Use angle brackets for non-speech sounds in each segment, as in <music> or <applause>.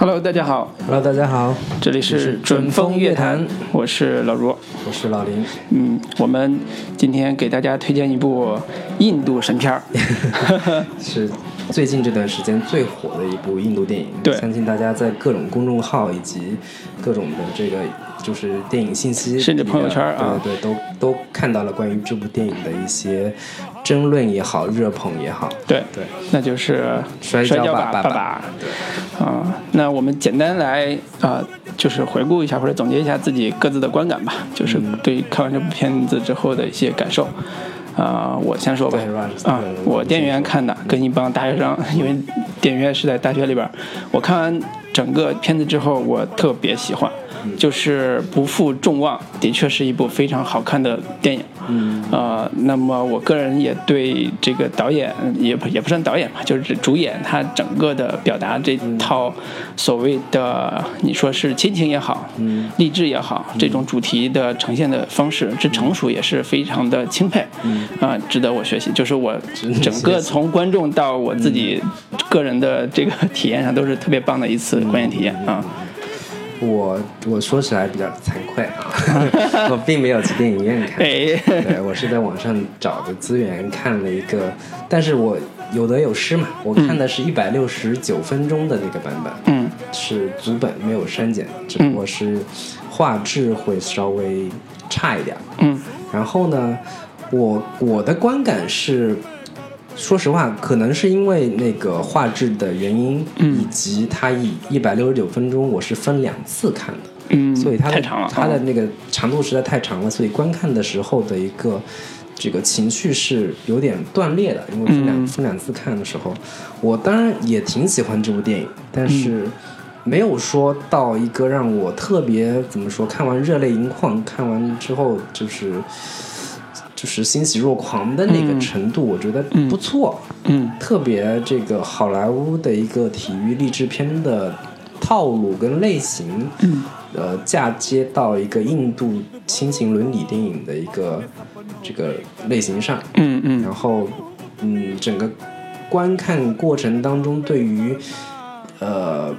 Hello，大家好，Hello，大家好，这里是准风乐坛，我是老卢。我是老林。嗯，我们今天给大家推荐一部印度神片儿，<laughs> 是最近这段时间最火的一部印度电影。对相信大家在各种公众号以及各种的这个就是电影信息，甚至朋友圈啊对对，都都看到了关于这部电影的一些争论也好，热捧也好。对，对，那就是摔跤跤吧爸爸爸。啊、那我们简单来啊、就是回顾一下或者总结一下自己各自的观感吧，就是对看完这部片子之后的一些感受。啊、我先说吧啊对，我电影院看的，跟一帮大学生，因为电影院是在大学里边。我看完整个片子之后，我特别喜欢，就是不负众望，的确是一部非常好看的电影。嗯，呃，那么我个人也对这个导演也不也不算导演吧，就是主演他整个的表达这套所谓的你说是亲情也好，嗯，励志也好，这种主题的呈现的方式之成熟也是非常的钦佩，嗯啊、值得我学习。就是我整个从观众到我自己个人的这个体验上都是特别棒的一次观影体验啊。我我说起来比较惭愧啊，<laughs> 我并没有去电影院看。哎，对，我是在网上找的资源看了一个，但是我有得有失嘛，我看的是一百六十九分钟的那个版本，嗯是足本没有删减，只不过是画质会稍微差一点。嗯然后呢，我我的观感是，说实话，可能是因为那个画质的原因，嗯以及它以一百六十九分钟，我是分两次看的。嗯，所以它的太长了，啊它的那个长度实在太长了，所以观看的时候的一个这个情绪是有点断裂的，因为分两、嗯分两次看的时候，我当然也挺喜欢这部电影，但是没有说到一个让我特别怎么说，看完热泪盈眶，看完之后就是。就是欣喜若狂的那个嗯。程度，我觉得不错。嗯。特别这个好莱坞的一个体育励志片的套路跟类型，嗯。呃，嫁接到一个印度亲情伦理电影的一个这个类型上，嗯嗯。然后嗯，整个观看过程当中对于呃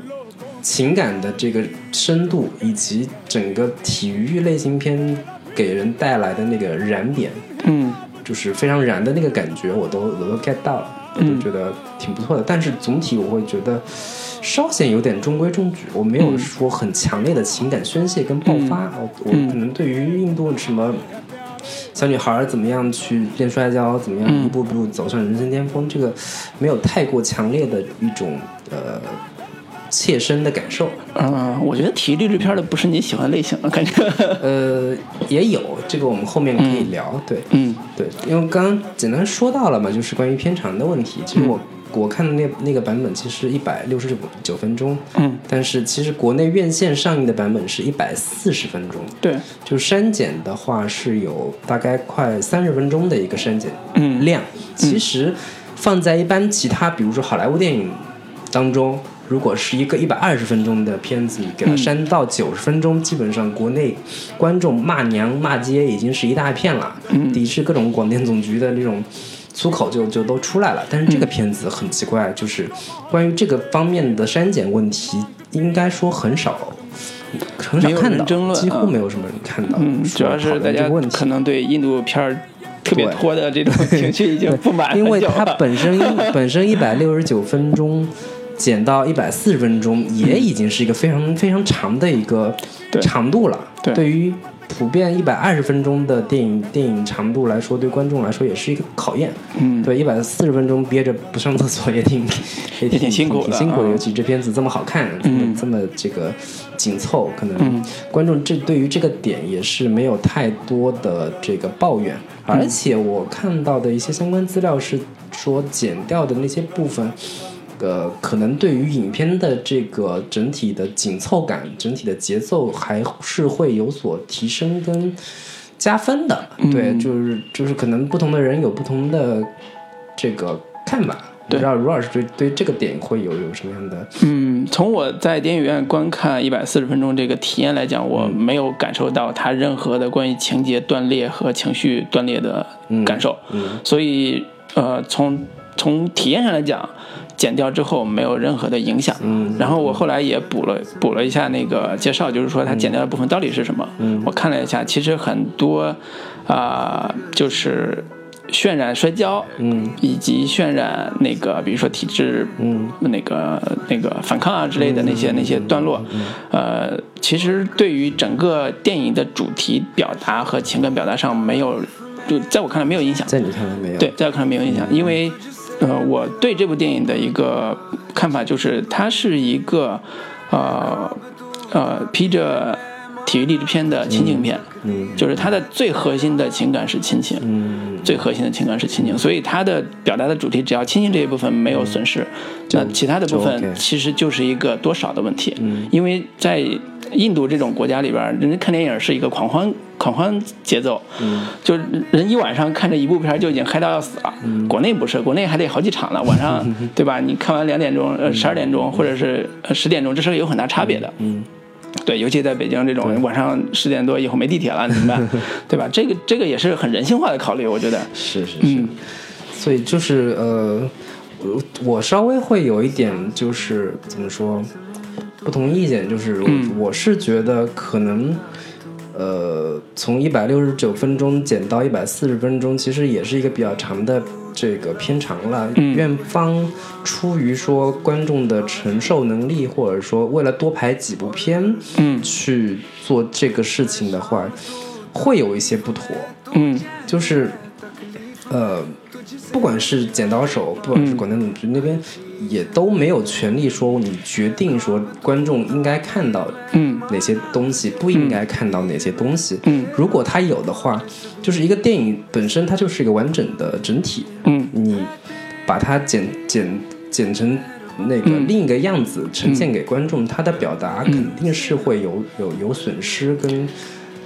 情感的这个深度，以及整个体育类型片给人带来的那个燃点，嗯就是非常燃的那个感觉，我都我都 get 到了，我嗯都觉得挺不错的。但是总体我会觉得稍显有点中规中矩，我没有嗯说很强烈的情感宣泄跟爆发。我可能对于印度什么小女孩儿怎么样去练摔跤，怎么样嗯一步步走上人生巅峰，这个没有太过强烈的一种呃切身的感受。嗯，我觉得体育励志片的不是你喜欢类型，感觉。呃，也有这个，我们后面可以聊。对，嗯对，因为刚刚简单说到了嘛，就是关于片长的问题。其实我、我看的那那个版本其实一百六十九九分钟，嗯，但是其实国内院线上映的版本是一百四十分钟，对，就删减的话是有大概快三十分钟的一个删减嗯量。其实放在一般其他，比如说好莱坞电影当中。如果是一个一百二十分钟的片子，你给它嗯删到九十分钟，基本上国内观众骂娘骂街已经是一大片了，嗯抵制各种广电总局的那种粗口就就都出来了。但是这个片子很奇怪，就是关于这个方面的删减问题，应该说很少很少有看到，人争论几乎啊没有什么人看到。嗯，主要是大家可能对印度片儿特别对拖的这种情绪已经不满因为它本身本身一百六十九分钟减到一百四十分钟，也已经是一个非常非常长的一个长度了。对于普遍一百二十分钟的电影电影长度来说，对观众来说也是一个考验。嗯，对，一百四十分钟憋着不上厕所也挺 <laughs> 也也挺辛苦的挺辛苦的。啊尤其这片子这么好看，这么嗯这么这个紧凑，可能嗯观众这对于这个点也是没有太多的这个抱怨。而且我看到的一些相关资料是说，剪掉的那些部分。呃，可能对于影片的这个整体的紧凑感、整体的节奏，还是会有所提升跟加分的。对，就是就是可能不同的人有不同的这个看法。不对知道卢老师对对这个点会有有什么样的？嗯，从我在电影院观看一百四十分钟这个体验来讲，我没有感受到它任何的关于情节断裂和情绪断裂的感受，嗯所以呃，从从体验上来讲，剪掉之后没有任何的影响。嗯然后我后来也补了补了一下那个介绍，就是说它剪掉的部分到底是什么。嗯我看了一下，其实很多啊、就是渲染摔跤，嗯以及渲染那个比如说体质，嗯那个那个反抗啊之类的那些那些段落，呃，其实对于整个电影的主题表达和情感表达上没有，就在我看来没有影响。在你看来没有？对，在我看来没有影响，因为呃，我对这部电影的一个看法就是，它是一个呃呃披着体育励志片的亲情片，嗯就是它的最核心的情感是亲情，嗯。最核心的情感是亲情，所以它的表达的主题只要亲情这一部分没有损失，那其他的部分其实就是一个多少的问题，嗯因为在印度这种国家里边，人家看电影是一个狂欢狂欢节奏，嗯。就是人一晚上看这一部片就已经嗨到要死了。嗯。国内不是，国内还得好几场呢。晚上 <laughs> 对吧？你看完两点钟、呃十二点钟或者是呃十点钟，这是有很大差别的。嗯对，尤其在北京这种晚上十点多以后没地铁了，怎么办？<laughs> 对吧？这个这个也是很人性化的考虑，我觉得。是是是，嗯所以就是呃，我我稍微会有一点就是怎么说不同意见，就是我、嗯我是觉得可能。呃，从一百六十九分钟减到一百四十分钟，其实也是一个比较长的这个片长了。嗯院方出于说观众的承受能力，或者说为了多拍几部片嗯去做这个事情的话，会有一些不妥。嗯就是，呃，不管是剪刀手，不管是嗯。广电总局那边，也都没有权利说你决定说观众应该看到嗯。哪些东西，不应该看到哪些东西。嗯。如果他有的话，就是一个电影本身它就是一个完整的整体，嗯。你把它剪剪剪成。那个嗯。另一个样子呈现给观众，他的表达肯定是会有有有损失跟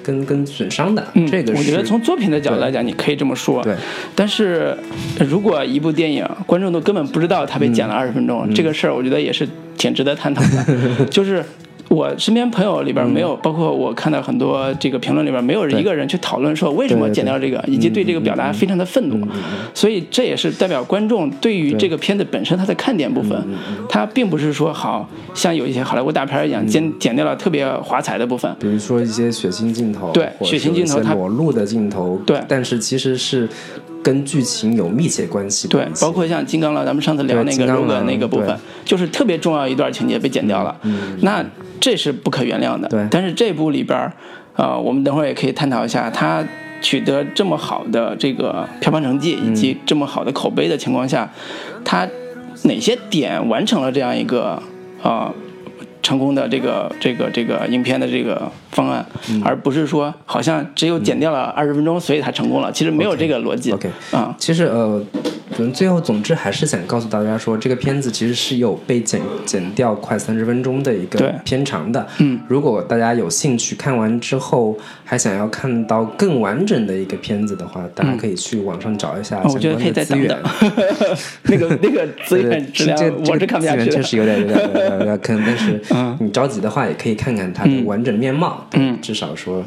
跟跟损伤的。嗯，这个是我觉得从作品的角度来讲，你可以这么说。对。但是，呃如果一部电影观众都根本不知道它被剪了二十分钟，这个事儿我觉得也是挺值得探讨的。<laughs> 就是我身边朋友里边没有，包括我看到很多这个评论里边，没有一个人去讨论说为什么剪掉这个，以及对这个表达非常的愤怒。所以这也是代表观众对于这个片子本身它的看点部分，它并不是说好像有一些好莱坞大片一样剪剪掉了特别华彩的部分。比如说一些血腥镜头，对血腥镜头它裸露的镜头，对。但是其实是跟剧情有密切关系的对。包括像金刚狼，咱们上次聊那个如果狼那个部分，就是特别重要一段情节被剪掉了，那这是不可原谅的。对但是这部里边儿，呃，我们等会儿也可以探讨一下，它取得这么好的这个票房成绩以及这么好的口碑的情况下，它哪些点完成了这样一个啊、成功的这个这个这个影片的这个方案，嗯而不是说好像只有剪掉了二十分钟，所以它成功了。其实没有这个逻辑。OK 啊，其实呃，可能最后总之还是想告诉大家说，这个片子其实是有被剪剪掉快三十分钟的一个片长的。嗯，如果大家有兴趣看完之后还想要看到更完整的一个片子的话，大家可以去网上找一下相觉得可以再关的资源。等等，<laughs> 那个那 <laughs> 个资源质量这这我是看不下去的。这个资源确实有点有点有点坑，但是 <laughs> 嗯你着急的话，也可以看看它的完整面貌。嗯至少说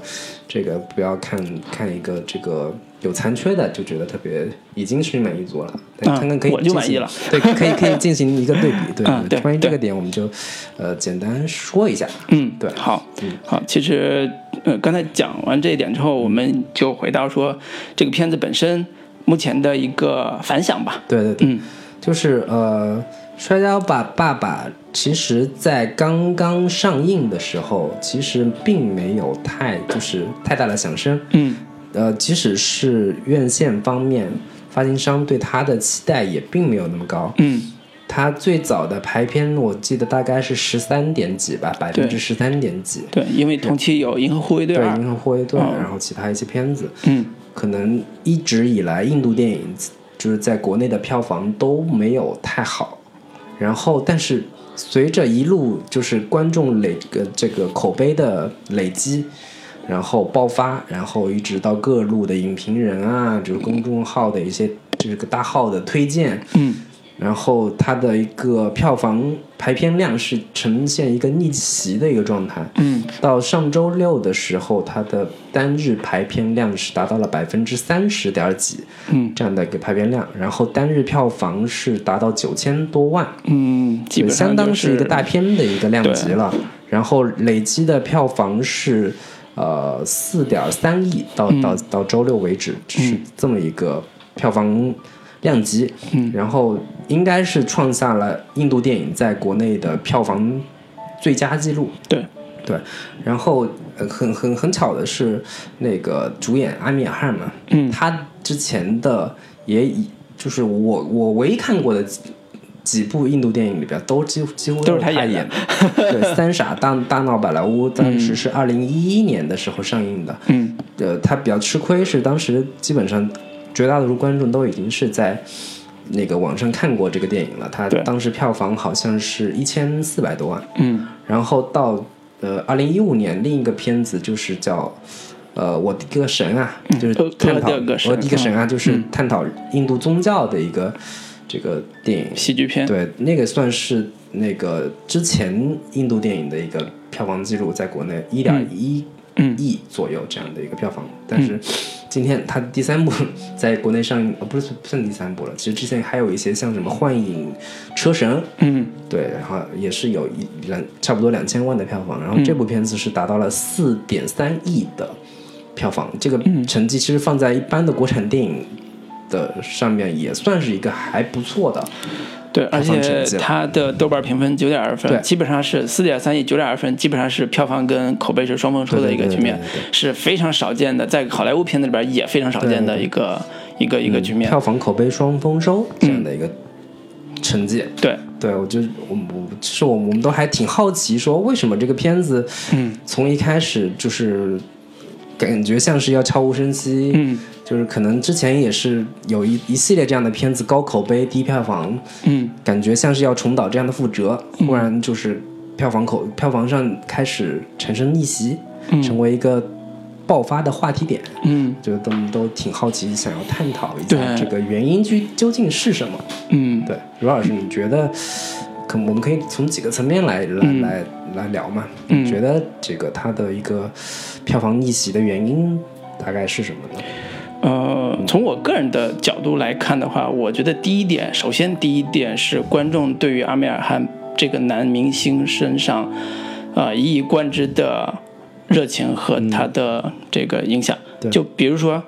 这个不要看看一个这个有残缺的，就觉得特别已经是满意足了。看看可以我就进行满意了对，可以可以进行一个对比。对嗯对关于这个点，我们就呃简单说一下。嗯，对好，好，其实呃，刚才讲完这一点之后，我们就回到说这个片子本身目前的一个反响吧。对对对，嗯就是呃，《摔跤吧，爸爸》其实在刚刚上映的时候，其实并没有太就是太大的响声。嗯呃，即使是院线方面，发行商对它的期待也并没有那么高。嗯它最早的排片我记得大概是十三点几吧，百分之十三点几。对，因为同期有《银河护卫队对，《银》，河护卫队》嗯然后其他一些片子，嗯可能一直以来印度电影就是在国内的票房都没有太好，然后但是随着一路就是观众累个这个口碑的累积，然后爆发，然后一直到各路的影评人啊，就是公众号的一些这个大号的推荐，嗯。然后它的一个票房排片量是呈现一个逆袭的一个状态。嗯，到上周六的时候，它的单日排片量是达到了百分之三十点几，嗯，这样的一个排片量，然后单日票房是达到九千多万，嗯，基本上相当是一个大片的一个量级了。然后累积的票房是呃四点三亿，到到到周六为止是这么一个票房量级。嗯，然后应该是创下了印度电影在国内的票房最佳纪录。对对，然后呃很很很巧的是，那个主演阿米尔汗嘛，嗯他之前的也以就是我我唯一看过的几几部印度电影里边，都几乎几乎都是他他演的的。对，《三傻大大闹宝莱坞》当时是二零一一年的时候上映的。嗯呃，他比较吃亏是当时基本上绝大多数观众都已经是在那个网上看过这个电影了。他当时票房好像是一千四百多万。嗯然后到呃二零一五年另一个片子就是叫呃我的一个神啊，就是呃探讨我的个神我的一个神啊，就是探讨印度宗教的一个这个电影。喜剧片，对，那个算是那个之前印度电影的一个票房记录，在国内一点一嗯亿左右这样的一个票房。但是今天它第三部在国内上映，呃不是不算第三部了，其实之前还有一些像什么《幻影车神》，嗯。对，然后也是有一两差不多两千万的票房，然后这部片子是达到了四点三亿的票房，这个成绩其实放在一般的国产电影的上面也算是一个还不错的。对，而且它的豆瓣评分九点二对分，基本上是四点三亿九点二分，基本上是票房跟口碑是双丰收的一个局面对对对，是非常少见的，在好莱坞片子里边也非常少见的一个一个一个局面。票房口碑双丰收这样的一个成绩。对，对，我就我我是我我们都还挺好奇，说为什么这个片子，嗯，从一开始就是感觉像是要悄无声息，嗯就是可能之前也是有一一系列这样的片子，高口碑低票房，嗯感觉像是要重蹈这样的覆辙，忽然就是票房口票房上开始产生逆袭，成为一个爆发的话题点。嗯就都都挺好奇，想要探讨一下这个原因究究竟是什么。嗯，对，卢老师，你觉得可我们可以从几个层面来来、来来聊嘛？嗯你觉得这个它的一个票房逆袭的原因大概是什么呢？呃，从我个人的角度来看的话，我觉得第一点，首先第一点是观众对于阿米尔汗这个男明星身上，呃，一以贯之的热情和他的这个影响。对就比如说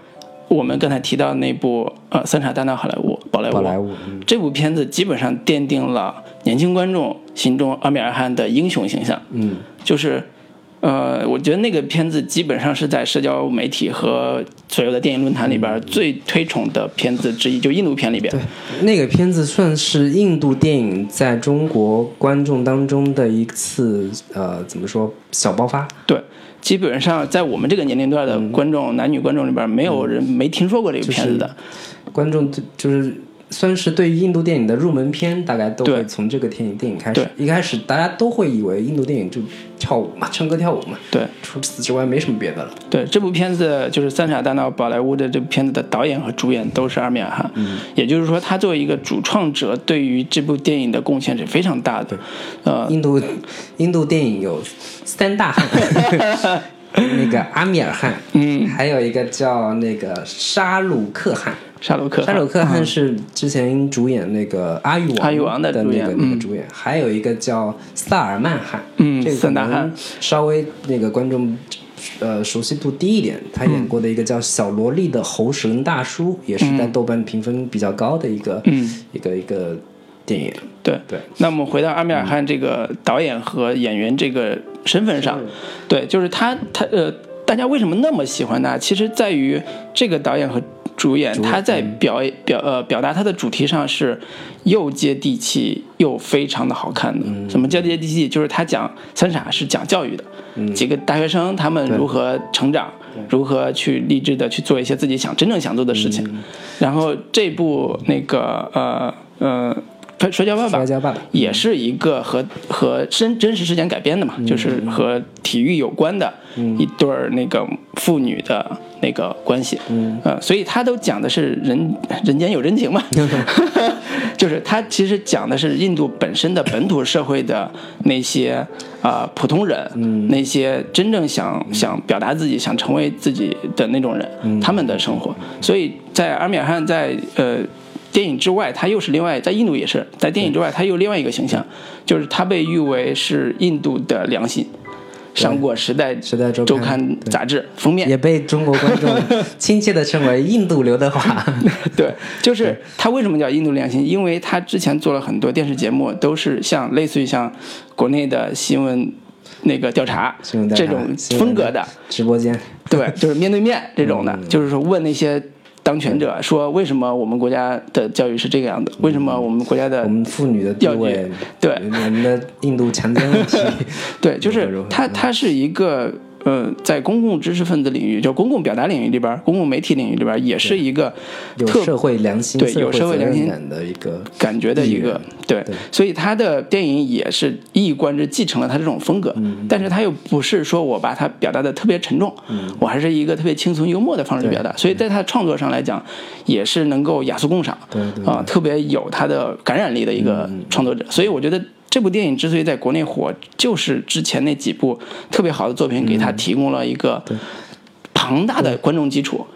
我们刚才提到那部呃《三傻大闹好莱坞》宝莱坞，宝莱坞，嗯这部片子基本上奠定了年轻观众心中阿米尔汗的英雄形象。嗯，就是，呃，我觉得那个片子基本上是在社交媒体和所有的电影论坛里边最推崇的片子之一，就印度片里边。对，那个片子算是印度电影在中国观众当中的一次呃，怎么说小爆发？对，基本上在我们这个年龄段的观众，男女观众里边，没有人没听说过这个片子的。观众就就是算是对于印度电影的入门片，大概都会从这个电影电影开始。对。一开始大家都会以为印度电影就跳舞嘛，唱歌跳舞嘛，对除此之外没什么别的了。对，这部片子就是《三傻大闹宝莱坞》的这部片子的导演和主演都是阿米尔汗，也就是说，他作为一个主创者，对于这部电影的贡献是非常大的。呃，印度 <laughs> 印度电影有三大。汗，<laughs> 那个阿米尔汗，嗯，还有一个叫那个沙鲁克汗。沙鲁克汗，沙鲁克汗是之前主演那个《阿育王》阿育王的的那个那个主演，还有一个叫萨尔曼汗，嗯这个可能稍微那个观众呃熟悉度低一点。他演过的一个叫小萝莉的猴神大叔，也是在豆瓣评分比较高的一个嗯。一个一个电影。对对，那我们回到阿米尔汗这个导演和演员这个身份上，对，就是他他呃，大家为什么那么喜欢他？其实在于这个导演和主演他在表演表呃表达他的主题上是又接地气又非常的好看的。什么叫接地气？就是他讲三傻是讲教育的，几个大学生他们如何成长。如何去励志的去做一些自己想真正想做的事情，然后这部那个呃呃《摔跤爸爸摔》跤爸爸也是一个和和真真实事件改编的嘛，就是和体育有关的一对儿那个父女的那个关系，嗯，呃，所以他都讲的是人人间有真情嘛，<laughs> 就是他其实讲的是印度本身的本土社会的那些啊、呃普通人，嗯。那些真正想想表达自己、想成为自己的那种人，嗯。他们的生活。所以在阿米尔汗在呃电影之外，他又是另外在印度也是在电影之外，他又另外一个形象，就是他被誉为是印度的良心。上过《时代时代周刊周刊》杂志封面，也被中国观众亲切的称为“印度刘德华 <laughs> 对，就是他为什么叫印度良心？因为他之前做了很多电视节目，都是像类似于像国内的新闻那个调查”，调查这种风格的，直播间。对，就是面对面这种的，嗯就是说问那些当权者说为什么我们国家的教育是这个样的？为什么我们国家的我们妇女的地要位，对。我们的印度强奸问题，<laughs> 对，就是如何它，它是一个呃，在公共知识分子领域，就公共表达领域里边，公共媒体领域里边，也是一个有特社会良心、对有社会良心感的一个感觉的一个对对，所以他的电影也是一以贯之继承了他这种风格，嗯但是他又不是说我把它表达的特别沉重，我还是一个特别轻松幽默的方式去表达，所以在他创作上来讲，也是能够雅俗共赏，啊，特别有他的感染力的一个创作者，所以我觉得。这部电影之所以在国内火，就是之前那几部特别好的作品给他提供了一个庞大的观众基础。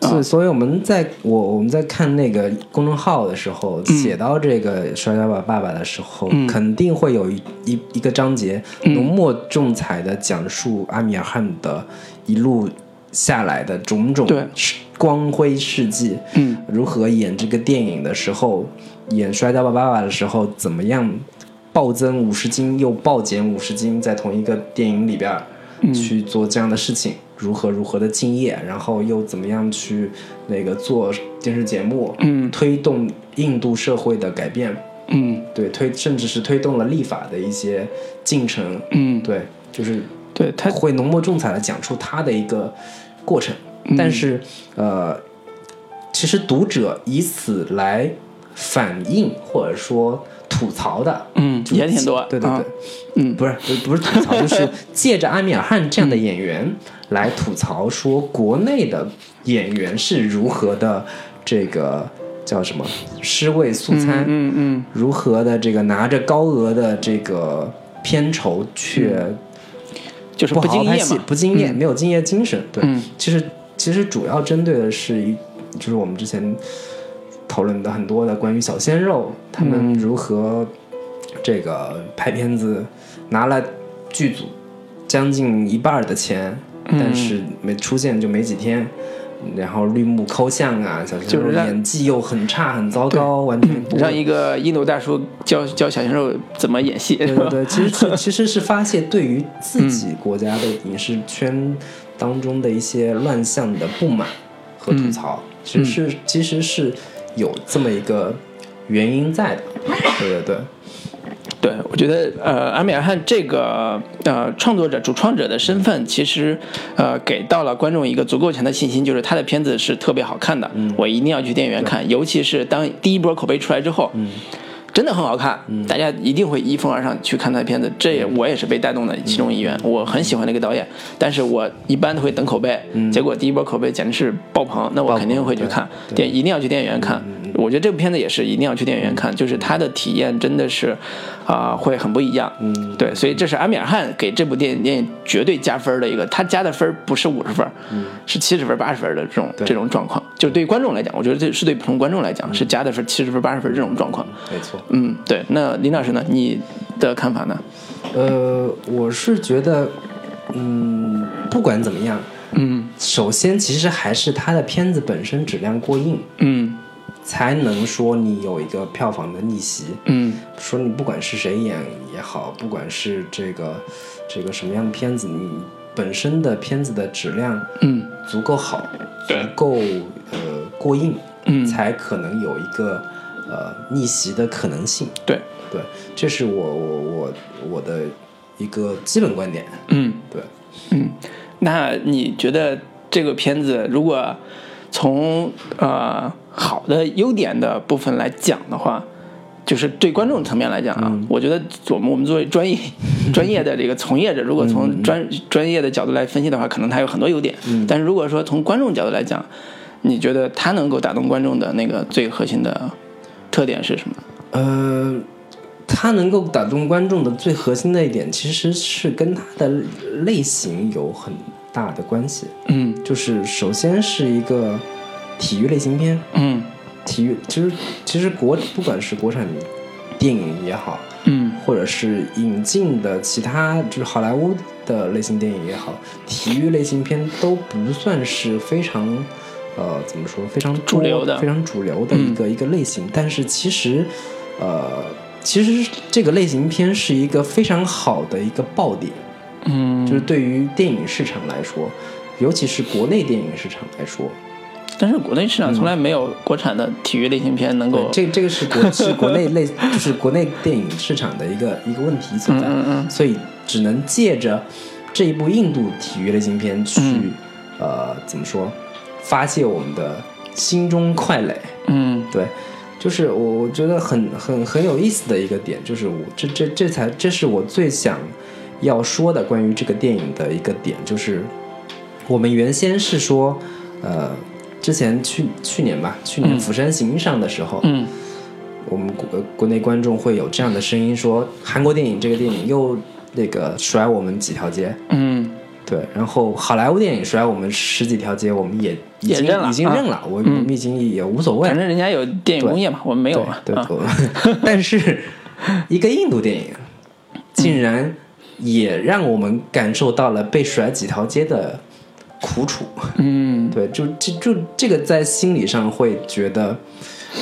所以，所以我们在我我们在看那个公众号的时候，嗯。写到这个《摔跤吧，爸爸》的时候，肯定会有一一一个章节嗯。浓墨重彩的讲述阿米尔汗的一路下来的种种对。光辉事迹，嗯，如何演这个电影的时候，演《摔跤吧，爸爸》的时候，怎么样暴增五十斤又暴减五十斤，在同一个电影里边去做这样的事情，如何如何的敬业，然后又怎么样去那个做电视节目，嗯。推动印度社会的改变，嗯。对，推甚至是推动了立法的一些进程，嗯，对，就是对他会浓墨重彩的讲出他的一个过程，嗯。但是呃，其实读者以此来反映或者说吐槽的，嗯也挺多，对对对，啊。嗯。不是不不是吐槽，就是 <laughs> 借着阿米尔汗这样的演员来吐槽说国内的演员是如何的这个叫什么尸位素餐，嗯嗯如何的这个拿着高额的这个片酬却就是不敬业不敬业，没有敬业精神。对，嗯。其实其实主要针对的是一，就是我们之前讨论的很多的关于小鲜肉他们嗯。如何这个拍片子拿了剧组将近一半儿的钱，嗯。但是没出现就没几天。然后绿幕抠像啊，小鲜肉就是演技又很差，很糟糕，完全不让一个印度大叔教教小鲜肉怎么演戏，对对对，其实其其实是发泄对于自己国家的影视圈当中的一些乱象的不满和吐槽，其实是其实是有这么一个原因在的。对对对，对，我觉得呃，阿米尔汗这个呃创作者、主创者的身份，其实呃给到了观众一个足够强的信心，就是他的片子是特别好看的，我一定要去电影院看，尤其是当第一波口碑出来之后，真的很好看，大家一定会一拥而上去看他的片子。这也我也是被带动的其中一员。我很喜欢那个导演，但是我一般都会等口碑。结果第一波口碑简直是爆棚，那我肯定会去看，电一定要去电影院看。我觉得这部片子也是一定要去电影院看，就是它的体验真的是啊、会很不一样。嗯，对，所以这是阿米尔汗给这部电影电影绝对加分的一个，他加的分不是五十分，是七十分、八十分的这种这种状况。就对于观众来讲，我觉得这是对普通观众来讲是加的分七十分、八十分这种状况。没错。嗯，对。那林老师呢？你的看法呢？呃，我是觉得，嗯，不管怎么样，嗯首先其实还是他的片子本身质量过硬，嗯才能说你有一个票房的逆袭。嗯说你不管是谁演也好，不管是这个这个什么样的片子，你本身的片子的质量嗯足够好，足对够呃过硬，嗯，才可能有一个呃逆袭的可能性。对，对，这是我我我我的一个基本观点。嗯对，嗯。那你觉得这个片子如果从呃好的优点的部分来讲的话，就是对观众层面来讲啊，我觉得我们我们作为专业 <laughs> 专业的这个从业者，如果从专专业的角度来分析的话，可能它有很多优点。但是如果说从观众角度来讲，你觉得它能够打动观众的那个最核心的特点是什么？呃，它能够打动观众的最核心的一点，其实是跟它的类型有很大的关系。嗯就是首先是一个体育类型片，嗯。体育其实其实国不管是国产电影也好，嗯。或者是引进的其他就是好莱坞的类型电影也好，体育类型片都不算是非常呃怎么说非常主流的。非常主流的一个、一个类型。但是其实呃其实这个类型片是一个非常好的一个爆点，嗯，就是对于电影市场来说，尤其是国内电影市场来说，但是国内市场从来没有国产的体育类型片能够对，这这个是国是国内类，就是国内电影市场的一个一个问题所在，嗯嗯所以只能借着这一部印度体育类型片去，嗯呃，怎么说，发泄我们的心中快垒。嗯。对，就是我我觉得很很很有意思的一个点，就是我这这这才这是我最想要说的关于这个电影的一个点，就是我们原先是说，呃，之前去去年吧，去年嗯《釜山行》上的时候，嗯我们国国内观众会有这样的声音说，韩国电影这个电影又那个甩我们几条街。嗯对，然后好莱坞电影甩我们十几条街，我们也已经也认了已经啊认了，我们已经也无所谓反。正人家有电影工业嘛，我们没有嘛。对，对啊 <laughs> 但是一个印度电影竟然也让我们感受到了被甩几条街的苦楚。嗯 <laughs> 对，就就就这个在心理上会觉得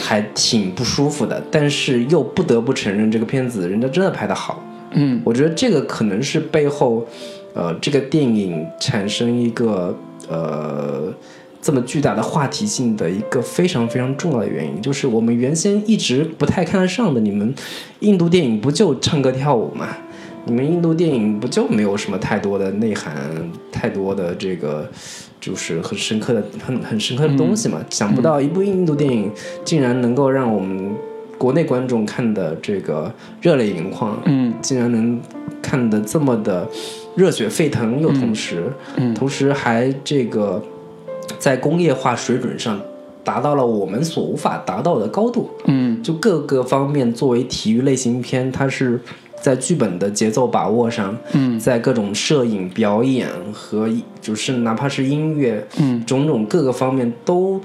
还挺不舒服的，但是又不得不承认这个片子人家真的拍得好。嗯我觉得这个可能是背后，呃，这个电影产生一个呃这么巨大的话题性的一个非常非常重要的原因，就是我们原先一直不太看得上的，你们印度电影不就唱歌跳舞嘛？你们印度电影不就没有什么太多的内涵，太多的这个就是很深刻的、很很深刻的东西嘛？想不到一部印度电影竟然能够让我们国内观众看的这个热泪盈眶，嗯竟然能看得这么的热血沸腾，又同时，嗯同时还这个在工业化水准上达到了我们所无法达到的高度。嗯就各个方面，作为体育类型片，它是在剧本的节奏把握上，嗯在各种摄影、表演和就是哪怕是音乐，嗯种种各个方面都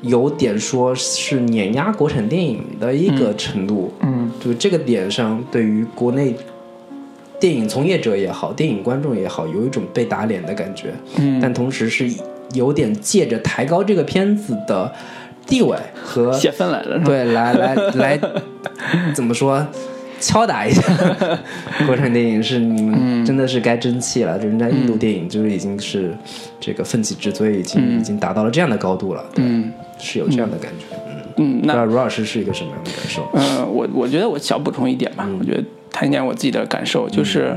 有点说是碾压国产电影的一个程度。嗯就这个点上，对于国内电影从业者也好，电影观众也好，有一种被打脸的感觉。嗯，但同时是有点借着抬高这个片子的地位和泄愤来了？对来来来，<laughs> 怎么说？敲打一下。<laughs> 国产电影是你们真的是该争气了，人家印度电影就是已经是这个奋起直追，已经、已经达到了这样的高度了，对，嗯。是有这样的感觉。嗯，嗯，那不知道卢老师是一个什么样的感受？呃，我我觉得我小补充一点吧，嗯。我觉得谈一点我自己的感受，就是，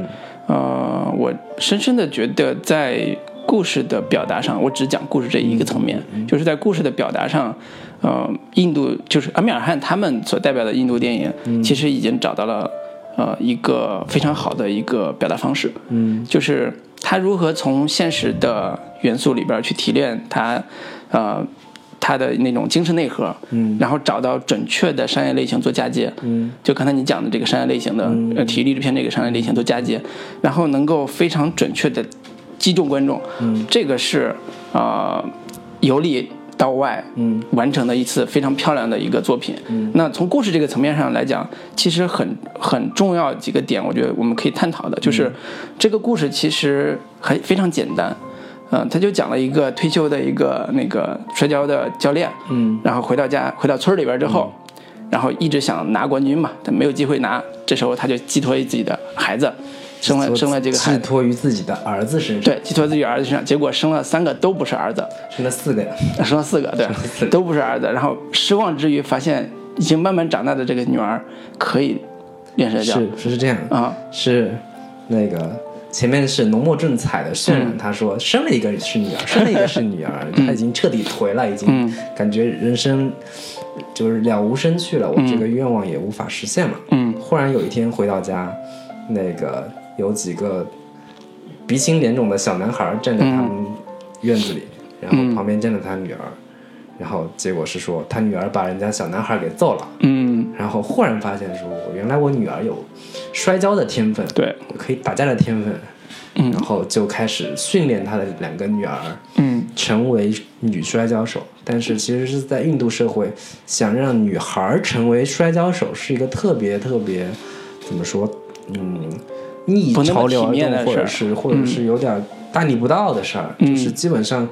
呃，我深深的觉得在故事的表达上，我只讲故事这一个层面，嗯。就是在故事的表达上，呃，印度就是阿米尔汗他们所代表的印度电影，嗯其实已经找到了呃一个非常好的一个表达方式，嗯。就是他如何从现实的元素里边去提炼他，呃，他的那种精神内核，嗯然后找到准确的商业类型做嫁接，嗯。就刚才你讲的这个商业类型的、呃体育励志片这个商业类型做嫁接，然后能够非常准确的击中观众，嗯。这个是呃由里到外嗯完成的一次非常漂亮的一个作品。嗯那从故事这个层面上来讲，其实很很重要几个点，我觉得我们可以探讨的，就是这个故事其实很非常简单。嗯、他就讲了一个退休的一个那个摔跤的教练，嗯然后回到家，回到村里边之后，然后一直想拿冠军嘛，但没有机会拿。这时候他就寄托于自己的孩子，生了生了这个孩子，寄托于自己的儿子身上，对，寄托自己儿子身上，结果生了三个都不是儿子，生了四个呀。<laughs> 生了四个，对，都不是儿子。然后失望之余，发现已经慢慢长大的这个女儿可以练摔跤是是是这样，啊，是那个前面是浓墨重彩的渲染，他说生了一个是女儿，生了一个是女儿，他已经彻底颓了，已经感觉人生就是了无生趣了，我这个愿望也无法实现了。嗯，忽然有一天回到家，那个有几个鼻青脸肿的小男孩站在他们院子里，然后旁边站着他女儿，然后结果是说他女儿把人家小男孩给揍了。嗯，然后忽然发现说，原来我女儿有摔跤的天分，对，可以打架的天分。嗯然后就开始训练他的两个女儿嗯成为女摔跤手。但是其实是在印度社会，想让女孩成为摔跤手是一个特别特别怎么说，嗯，逆潮流或者是或者是有点大逆不道的事儿。嗯就是基本上，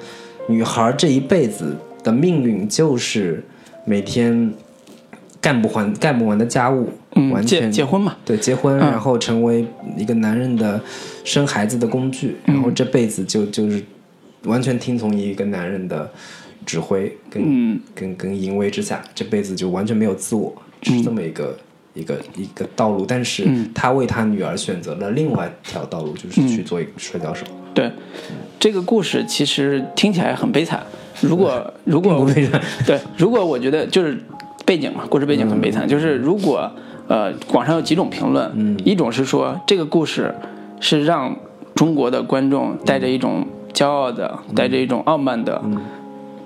女孩这一辈子的命运就是每天干不完干不完的家务，嗯，结完全结婚嘛，对，结婚，嗯。然后成为一个男人的生孩子的工具，然嗯。后这辈子就就是完全听从一个男人的指挥跟、嗯。跟跟淫威之下，这辈子就完全没有自我，是这么一个、一个一个道路。但是嗯他为他女儿选择了另外一条道路，就是去做一个摔跤手。对，这个故事其实听起来很悲惨。如果 <laughs> 如果 <laughs> 对，如果我觉得就是背景嘛，故事背景很悲惨。就是如果呃，网上有几种评论，一种是说这个故事是让中国的观众带着一种骄傲的、带着一种傲慢的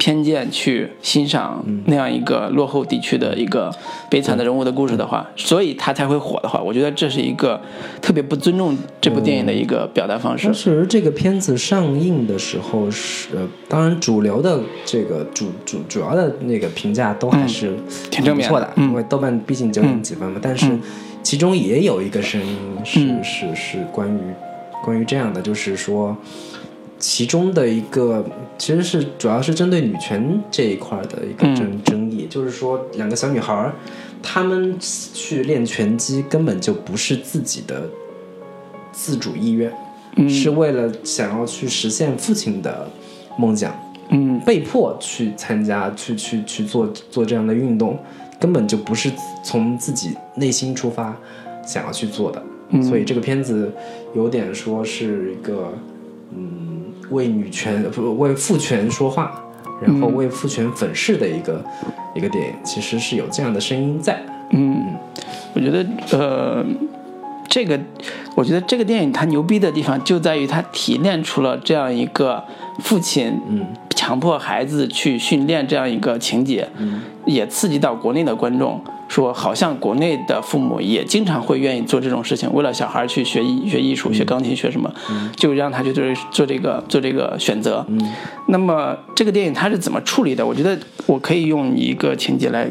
偏见去欣赏那样一个落后地区的一个悲惨的人物的故事的话，所以他才会火的话，我觉得这是一个特别不尊重这部电影的一个表达方式当。时这个片子上映的时候是，呃当然主流的这个主主主要的那个评价都还是挺正面的因为豆瓣毕竟九点几分嘛。但是其中也有一个声音是、嗯是是关于关于这样的，就是说。其中的一个其实是主要是针对女权这一块的一个嗯。争、争议，就是说两个小女孩儿，她们去练拳击根本就不是自己的自主意愿，嗯。是为了想要去实现父亲的梦想，嗯。被迫去参加，去去去做做这样的运动，根本就不是从自己内心出发想要去做的。所以这个片子有点说是一个，嗯，为女权不为父权说话，然后为父权粉饰的一个、一个电影，其实是有这样的声音在。嗯，我觉得呃，这个我觉得这个电影它牛逼的地方就在于它提炼出了这样一个父亲嗯强迫孩子去训练这样一个情节，嗯也刺激到国内的观众。说好像国内的父母也经常会愿意做这种事情，为了小孩去学艺、学艺术、学钢琴、学什么，就让他去做做这个做这个选择。那么这个电影它是怎么处理的？我觉得我可以用一个情节来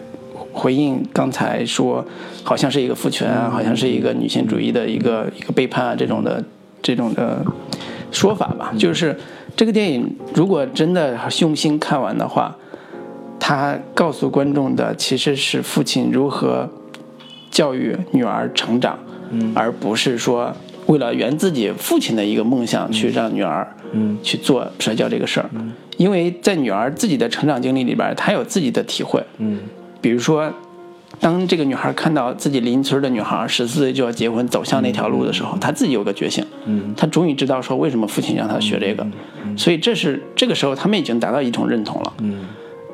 回应刚才说，好像是一个父权啊，好像是一个女性主义的一个一个背叛啊这种的这种的说法吧。就是这个电影如果真的用心看完的话，他告诉观众的其实是父亲如何教育女儿成长，而不是说为了圆自己父亲的一个梦想去让女儿嗯。去做摔跤这个事儿。因为在女儿自己的成长经历里边，她有自己的体会。嗯。比如说，当这个女孩看到自己邻村的女孩十四岁就要结婚，走向那条路的时候，她自己有个觉醒，嗯。她终于知道说为什么父亲让她学这个，所以这是这个时候他们已经达到一种认同了。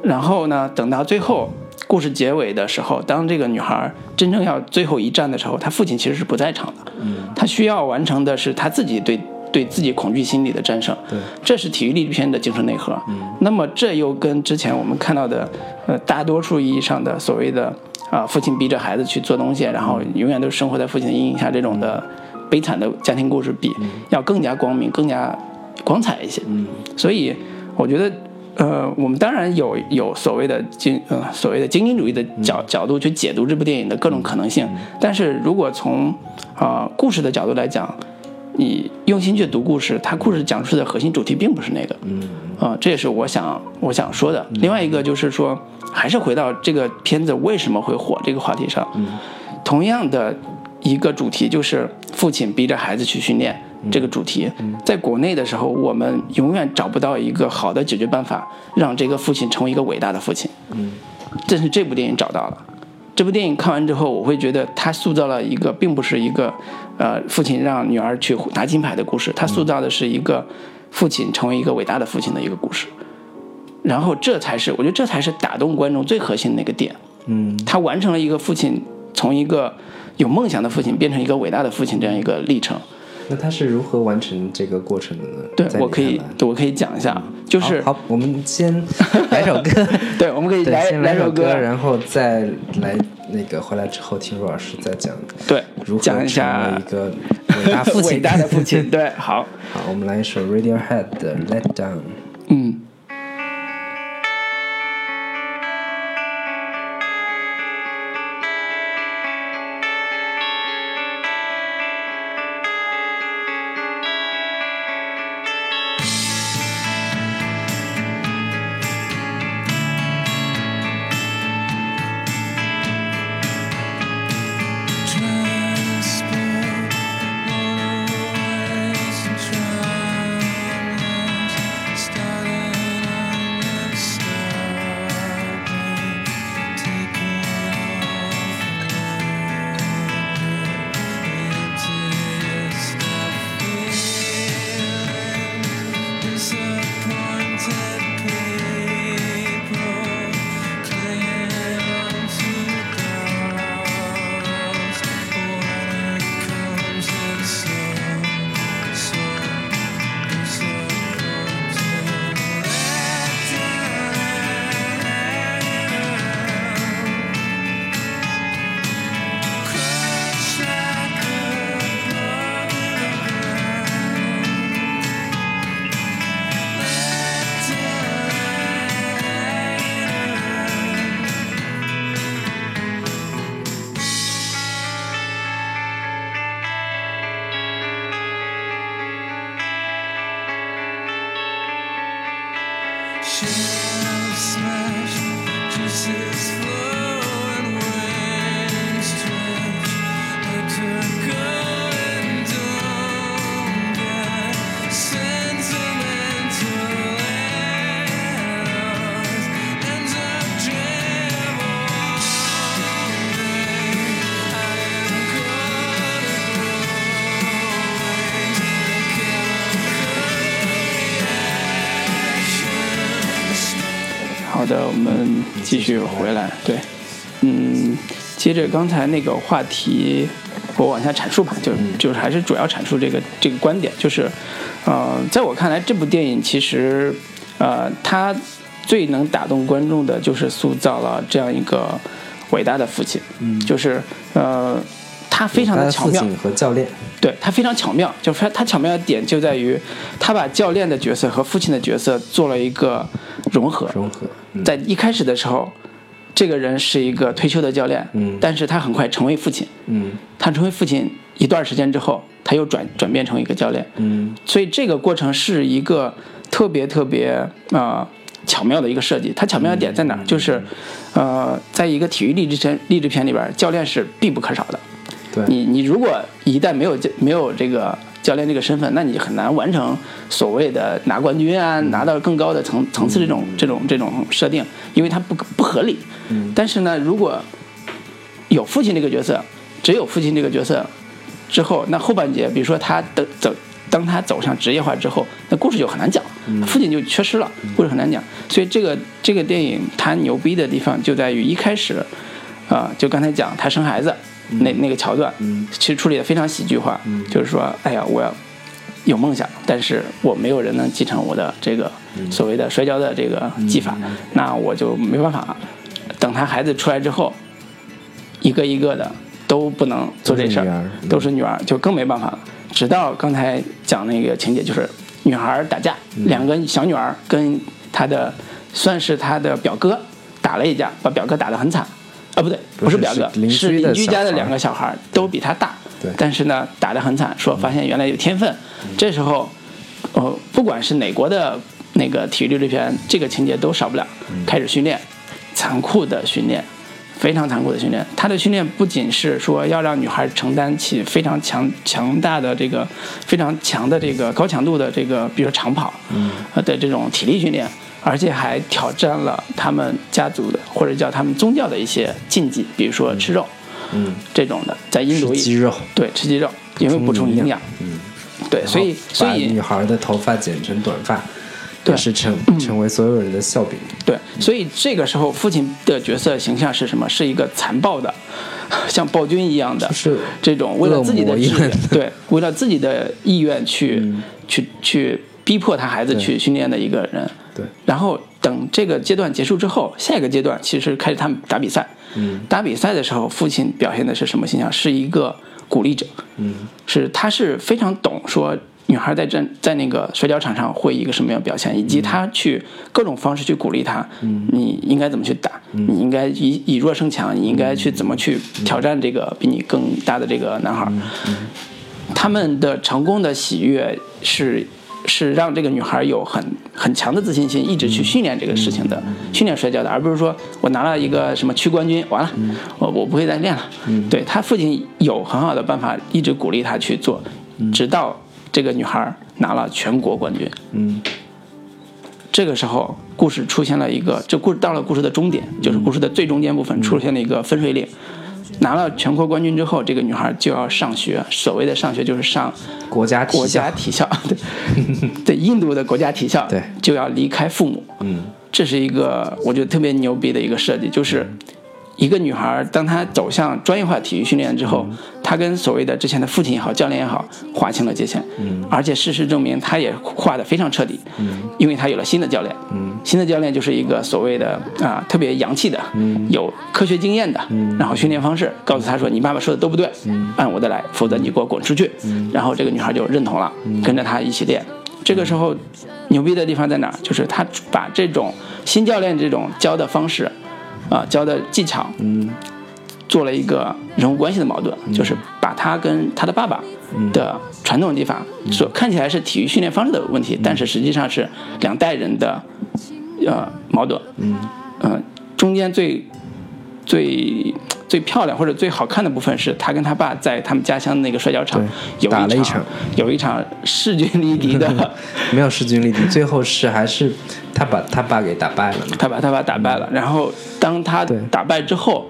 嗯然后呢，等到最后故事结尾的时候，当这个女孩真正要最后一战的时候，她父亲其实是不在场的，嗯她需要完成的是她自己对对自己恐惧心理的战胜。对这是体育励志片的精神内核。那么这又跟之前我们看到的，呃，大多数意义上的所谓的啊、父亲逼着孩子去做东西，然后永远都生活在父亲的阴影下这种的悲惨的家庭故事比，要更加光明、更加光彩一些。嗯所以我觉得，呃，我们当然有有所谓的精呃所谓的精英主义的角角度去解读这部电影的各种可能性，但是如果从啊、故事的角度来讲，你用心去读故事，它故事讲述的核心主题并不是那个，嗯啊、这也是我想我想说的。另外一个就是说，还是回到这个片子为什么会火这个话题上，同样的一个主题就是父亲逼着孩子去训练这个主题，在国内的时候，我们永远找不到一个好的解决办法，让这个父亲成为一个伟大的父亲。嗯但是这部电影找到了。这部电影看完之后，我会觉得他塑造了一个并不是一个呃父亲让女儿去拿金牌的故事，他塑造的是一个父亲成为一个伟大的父亲的一个故事。然后这才是我觉得这才是打动观众最核心的一个点。嗯，他完成了一个父亲从一个有梦想的父亲变成一个伟大的父亲这样一个历程。那他是如何完成这个过程的呢？对我可以，对我可以讲一下，就是好，好我们先 <laughs> 来首歌，<laughs> 对，我们可以，来先来首歌，然后再来那个回来之后听若老师再讲对如何讲一成下为一个伟大父亲。<laughs> 伟大的父亲。对，好，好，我们来一首 Radiohead 的《Let Down》。嗯。继续回来。对，嗯，接着刚才那个话题，我往下阐述吧，就就是还是主要阐述这个这个观点，就是，呃，在我看来，这部电影其实，呃，它最能打动观众的就是塑造了这样一个伟大的父亲，嗯，就是呃，他非常的巧妙，的和教练，对他非常巧妙，就是他他巧妙的点就在于，他把教练的角色和父亲的角色做了一个融合。融合，嗯在一开始的时候，这个人是一个退休的教练，嗯但是他很快成为父亲。嗯他成为父亲一段时间之后，他又转转变成一个教练。嗯所以这个过程是一个特别特别啊、呃巧妙的一个设计。它巧妙的点在哪儿？就是呃，在一个体育励志片励志片里边，教练是必不可少的。对，你你如果一旦没有教没有这个教练这个身份，那你很难完成所谓的拿冠军啊，拿到更高的层层次这种这种这种设定，因为它不不合理。但是呢，如果有父亲这个角色，只有父亲这个角色之后，那后半截，比如说他的走，当他走上职业化之后，那故事就很难讲，父亲就缺失了，故事很难讲。所以这个这个电影它牛逼的地方就在于一开始，啊、就刚才讲他生孩子那那个桥段，其实处理的非常喜剧化，就是说，哎呀，我要有梦想，但是我没有人能继承我的这个所谓的摔跤的这个技法，那我就没办法了。等他孩子出来之后，一个一个的都不能做这事儿，都是女儿，就更没办法了。直到刚才讲那个情节，就是女孩打架，两个小女儿跟她的算是她的表哥打了一架，把表哥打得很惨。啊，不对，不是表哥，是邻居家的两个小孩都比他大，对但是呢打得很惨，说发现原来有天分。这时候，呃，不管是哪国的那个体育励志片，这个情节都少不了。开始训练，残酷的训练，非常残酷的训练。他的训练不仅是说要让女孩承担起非常强强大的这个非常强的这个高强度的这个，比如说长跑，呃的这种体力训练，而且还挑战了他们家族的或者叫他们宗教的一些禁忌，比如说吃肉，嗯，这种的，在印度吃鸡肉，对吃鸡肉，因为补充营养，嗯，对，所以所把以女孩的头发剪成短发，对。也是成成为所有人的笑柄。对，所以这个时候父亲的角色形象是什么？是一个残暴的，<laughs> 像暴君一样的，是这种为了自己的意愿，对，为了自己的意愿去、嗯。去去逼迫他孩子去训练的一个人。对，然后等这个阶段结束之后，下一个阶段其实开始他们打比赛。嗯，打比赛的时候，父亲表现的是什么形象？是一个鼓励者。嗯，是他是非常懂说女孩在这在那个摔跤场上会一个什么样的表现，以及他去各种方式去鼓励她，你应该怎么去打，你应该以以弱胜强，你应该去怎么去挑战这个比你更大的这个男孩。他们的成功的喜悦是是让这个女孩有很很强的自信心，一直去训练这个事情的，训练摔跤的，而不是说我拿了一个什么区冠军，完了，我我不会再练了。对他父亲有很好的办法，一直鼓励他去做，直到这个女孩拿了全国冠军。嗯。这个时候，故事出现了一个，这故事到了故事的终点，就是故事的最中间部分出现了一个分水岭。拿了全国冠军之后，这个女孩就要上学，所谓的上学就是上国家体国家校体校，对，<laughs> 对，印度的国家体校，对就要离开父母，嗯。这是一个我觉得特别牛逼的一个设计，就是一个女孩，当她走向专业化体育训练之后，她跟所谓的之前的父亲也好、教练也好划清了界限，嗯。而且事实证明，她也划得非常彻底，嗯。因为她有了新的教练，嗯。新的教练就是一个所谓的啊特别洋气的，有科学经验的，然后训练方式告诉她说你爸爸说的都不对，按我的来，否则你给我滚出去。然后这个女孩就认同了，跟着他一起练。这个时候牛逼的地方在哪儿？就是他把这种新教练这种教的方式，啊教的技巧，嗯。做了一个人物关系的矛盾，就是把他跟他的爸爸的传统技法，所看起来是体育训练方式的问题，但是实际上是两代人的呃矛盾。嗯。呃，中间最最最漂亮或者最好看的部分是他跟他爸在他们家乡那个摔跤场有一打了一场有一场势均力敌的，<laughs> 没有势均力敌，最后是还是他把他爸给打败了嘛？他把他爸打败了。然后当他打败之后，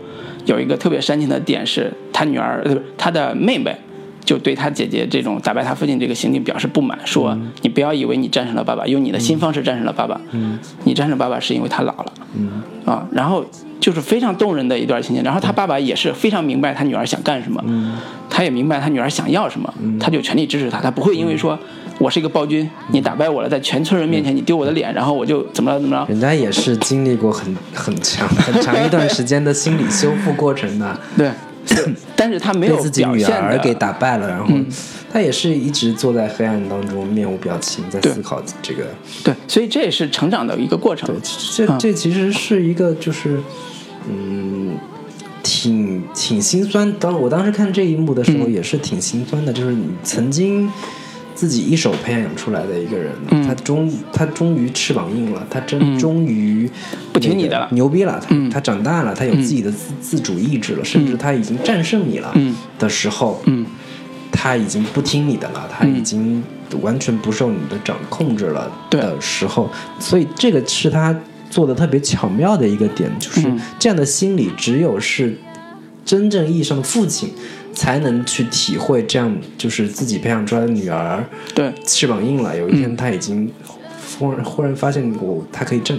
有一个特别煽情的点是，他女儿呃他的妹妹。就对他姐姐这种打败他父亲这个行径表示不满，说：“你不要以为你战胜了爸爸，用你的新方式战胜了爸爸。嗯你战胜爸爸是因为他老了。嗯啊，然后就是非常动人的一段情节。然后他爸爸也是非常明白他女儿想干什么，他也明白他女儿想要什么，他就全力支持他。他不会因为说我是一个暴君，你打败我了，在全村人面前你丢我的脸，然后我就怎么了怎么了。人家也是经历过很很长很长一段时间的心理修复过程的，<laughs> 对，但是他没有被自己女儿给打败了，然后他也是一直坐在黑暗当中，面无表情，在思考这个。对，所以这也是成长的一个过程。对，这嗯这其实是一个就是，嗯，挺挺心酸。当我当时看这一幕的时候，嗯也是挺心酸的。就是你曾经自己一手培养出来的一个人，嗯。他终他终于翅膀硬了，他真终于不听你的。了牛逼了。他长大了，他有自己的自自主意志了，甚至他已经战胜你了嗯。的时候，嗯。他已经不听你的了，他已经完全不受你的掌控制了的时候，所以这个是他做的特别巧妙的一个点，就是嗯。这样的心理只有是真正意义上的父亲才能去体会，这样就是自己培养出来的女儿对，翅膀硬了，有一嗯天她已经忽然忽然发现我她可以战，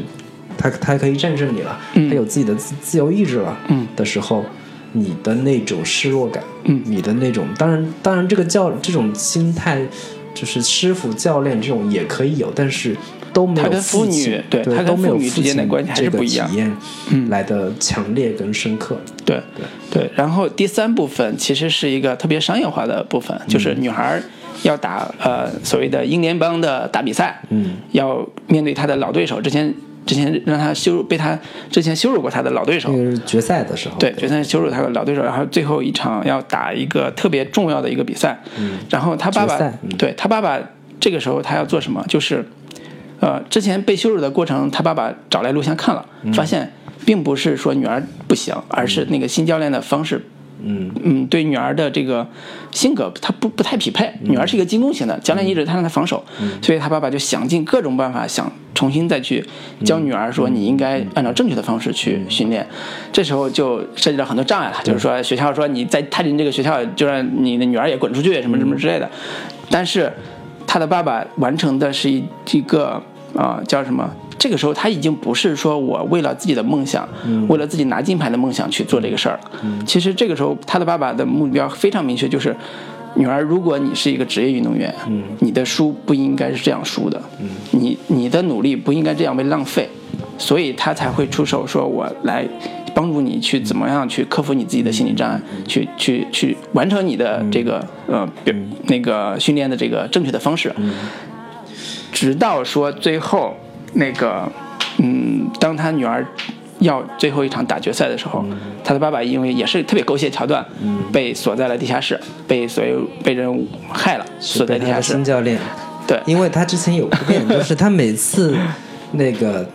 她她可以战胜你了，嗯。他有自己的自自由意志了，嗯的时候，你的那种失落感，嗯。你的那种，当然当然这个教这种心态，就是师傅教练这种也可以有，但是都没有父亲对他跟都没有父女之间的父亲关系还是这个不一样。体验嗯。来的强烈跟深刻。对对。对，然后第三部分其实是一个特别商业化的部分，就是女孩要打呃所谓的英联邦的大比赛，嗯，要面对她的老对手，之前之前让她羞辱被她之前羞辱过她的老对手那，个是决赛的时候，对，决赛。羞辱她的老对手，然后最后一场要打一个特别重要的一个比赛，嗯然后他爸爸嗯。对他爸爸这个时候他要做什么？就是，呃，之前被羞辱的过程，他爸爸找来录像看了，发现并不是说女儿不行，而是那个新教练的方式嗯嗯，对女儿的这个性格，他不不太匹配。女儿是一个进攻型的，教练一直他让她防守，所以他爸爸就想尽各种办法，想重新再去教女儿说你应该按照正确的方式去训练。这时候就涉及到很多障碍了，就是说学校说你再踏进这个学校，就让你的女儿也滚出去，什么什么之类的。但是他的爸爸完成的是一一个啊、叫什么？这个时候他已经不是说我为了自己的梦想，为了自己拿金牌的梦想去做这个事儿了。其实这个时候他的爸爸的目标非常明确，就是女儿，如果你是一个职业运动员，你的书不应该是这样输的，你你的努力不应该这样被浪费，所以他才会出手说我来。帮助你去怎么样去克服你自己的心理障碍，去去去完成你的这个呃表那个训练的这个正确的方式，直到说最后那个嗯，当他女儿要最后一场打决赛的时候，他的爸爸因为也是特别狗血桥段，被锁在了地下室，被所有被人害了，锁在地下室。新。教练，对，因为他之前有个电影，就是他每次 <laughs> 那个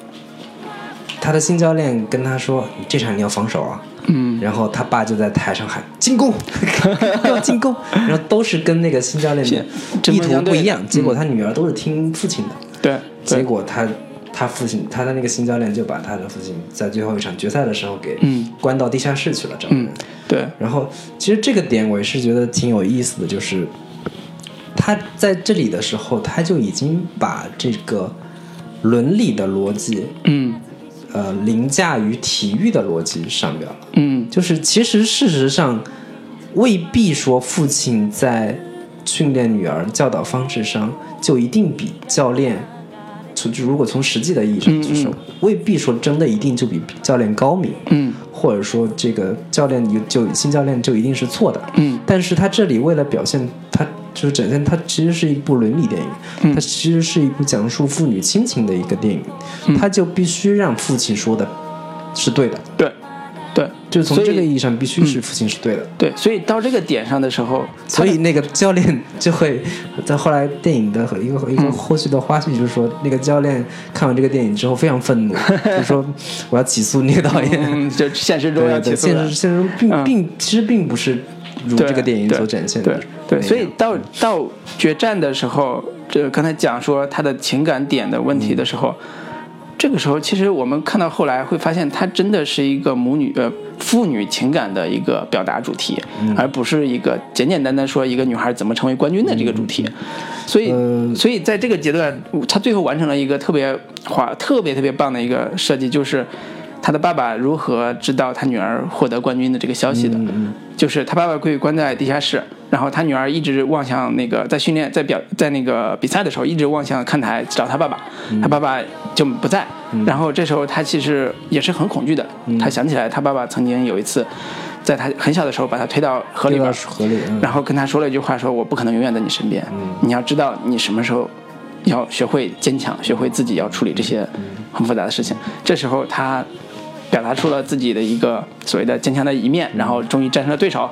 他的新教练跟他说：“这场你要防守啊。”嗯，然后他爸就在台上喊进攻，<laughs> 要进攻，然后都是跟那个新教练的 <laughs> 意图不一样，结果他女儿都是听父亲的，对，结果他他父亲他的那个新教练就把他的父亲在最后一场决赛的时候给嗯关到地下室去了，整个人嗯，对，然后其实这个点我也是觉得挺有意思的，就是他在这里的时候，他就已经把这个伦理的逻辑，嗯呃，凌驾于体育的逻辑上边了。嗯就是其实事实上未必说父亲在训练女儿教导方式上就一定比教练。从就如果从实际的意义上去说，嗯。未必说真的一定就比教练高明，嗯。或者说这个教练就就新教练就一定是错的。嗯。但是他这里为了表现，他就是展现他其实是一部伦理电影，嗯。它其实是一部讲述父女亲情的一个电影，嗯。他就必须让父亲说的是对的，对对就是从这个意义上必须是父亲是对的。对，所以到这个点上的时候，所以那个教练就会 <laughs> 在后来电影的一个一个后续的花絮，就是说那个教练看完这个电影之后非常愤怒，<laughs> 就说我要起诉那个导演。嗯，就现实中要起诉的现实现实中并嗯并其实并不是如这个电影所展现的对对，所以到到决战的时候，这刚才讲说他的情感点的问题的时候，这个时候其实我们看到后来会发现，它真的是一个母女呃父女情感的一个表达主题，而不是一个简简单单说一个女孩怎么成为冠军的这个主题。所以，呃所以在这个阶段，他最后完成了一个特别华、特别特别棒的一个设计，就是他的爸爸如何知道他女儿获得冠军的这个消息的。就是他爸爸被关在地下室，然后他女儿一直望向那个在训练在表在那个比赛的时候，一直望向看台找他爸爸，他爸爸就不在。然后这时候他其实也是很恐惧的，他想起来他爸爸曾经有一次，在他很小的时候把他推到河里边，河里，嗯然后跟他说了一句话，说我不可能永远在你身边，你要知道你什么时候要学会坚强，学会自己要处理这些很复杂的事情。这时候他表达出了自己的一个所谓的坚强的一面，然后终于战胜了对手。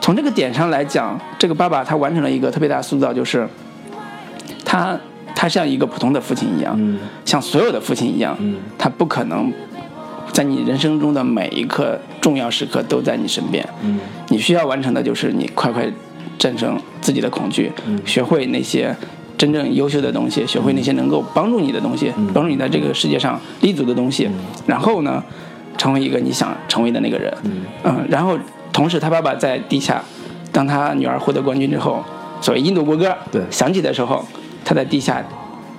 从这个点上来讲，这个爸爸他完成了一个特别大的塑造，就是他他像一个普通的父亲一样，嗯像所有的父亲一样，他不可能在你人生中的每一刻重要时刻都在你身边。嗯你需要完成的就是你快快战胜自己的恐惧，学会那些真正优秀的东西，学会那些能够帮助你的东西，帮助你在这个世界上立足的东西。然后呢，成为一个你想成为的那个人。嗯，然后同时他爸爸在地下，当他女儿获得冠军之后，所谓印度国歌对响起的时候，他在地下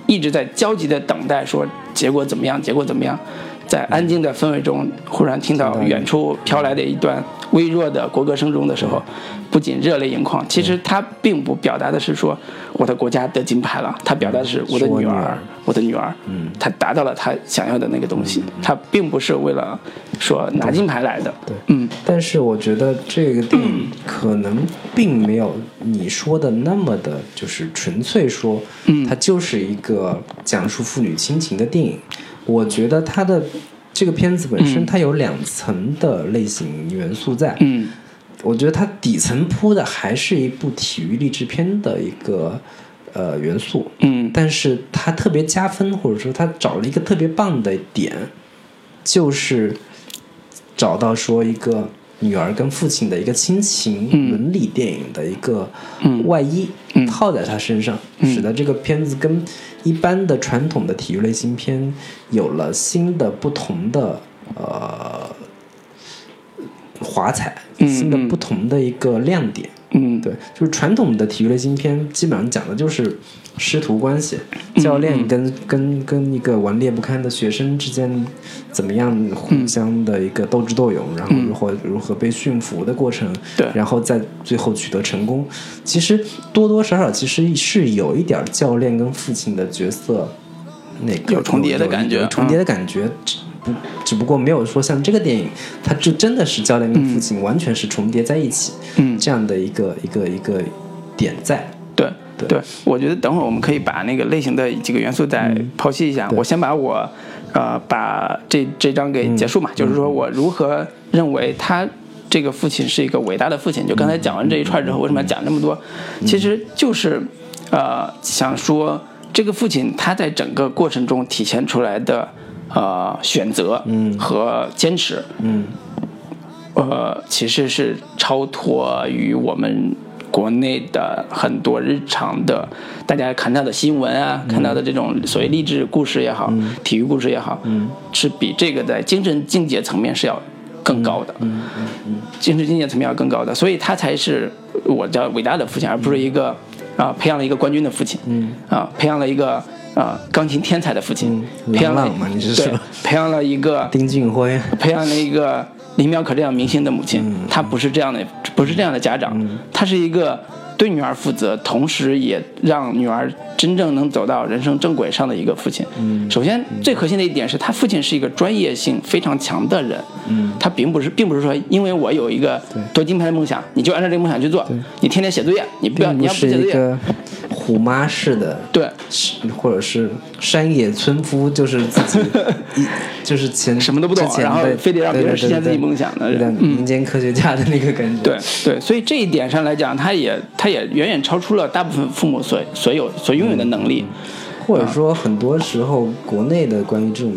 一直在焦急的等待，说结果怎么样，结果怎么样。在安静的氛围中，忽然听到远处飘来的一段微弱的国歌声中的时候，不仅热泪盈眶，其实他并不表达的是说我的国家得金牌了，他表达的是我的女儿我的女儿，嗯他达到了他想要的那个东西，他并不是为了说拿金牌来的，对。嗯。但是我觉得这个电影可能并没有你说的那么的，就是纯粹说，嗯它就是一个讲述父女亲情的电影。我觉得它的这个片子本身嗯。它有两层的类型元素在，嗯。我觉得它底层铺的还是一部体育励志片的一个呃元素，嗯。但是它特别加分，或者说它找了一个特别棒的点，就是找到说一个女儿跟父亲的一个亲情嗯。伦理电影的一个外衣、嗯。套在他身上，使得这个片子跟一般的传统的体育类型片有了新的不同的呃华彩，嗯新的嗯。不同的一个亮点。嗯，对，就是传统的体育类型片，基本上讲的就是师徒关系，教练跟、跟跟一个顽劣不堪的学生之间怎么样互相的一个斗智斗勇，然后如何如何被驯服的过程，对。然后在最后取得成功。其实多多少少其实是有一点教练跟父亲的角色那个有重叠的感觉重叠的感觉。只不只不过没有说像这个电影，它就真的是教练跟父亲完全是重叠在一起，嗯这样的一个一个一个点在。对对对，我觉得等会儿我们可以把那个类型的几个元素再剖析一下。我先把我呃把这这章给结束嘛，就是说我如何认为他这个父亲是一个伟大的父亲。就刚才讲完这一串之后，为什么要讲这么多？其实就是呃想说这个父亲他在整个过程中体现出来的呃选择和坚持，嗯。呃，其实是超脱于我们国内的很多日常的大家看到的新闻啊，看到的这种所谓励志故事也好，体育故事也好，是比这个在精神境界层面是要更高的，精神境界层面要更高的，所以他才是我叫伟大的父亲，而不是一个啊、培养了一个冠军的父亲，啊、培养了一个啊、钢琴天才的父亲，嗯培养了嘛你是对说培养了一个 <laughs> 丁俊晖，培养了一个林妙可这样明星的母亲，他不是这样的，不是这样的家长，他是一个对女儿负责，同时也让女儿真正能走到人生正轨上的一个父亲。首先，最核心的一点是他父亲是一个专业性非常强的人，他并不是，并不是说因为我有一个夺金牌的梦想，你就按照这个梦想去做，你天天写作业，你不要，你要不写作业，虎妈式的，对，是或者是山野村夫，就是自己 <laughs> 一就是前什么都不懂然后非得让别人实现自己梦想的人对民间科学家的那个感觉。对对，所以这一点上来讲，他也他也远远超出了大部分父母所所有所拥有的能力。或者说很多时候国内的关于这种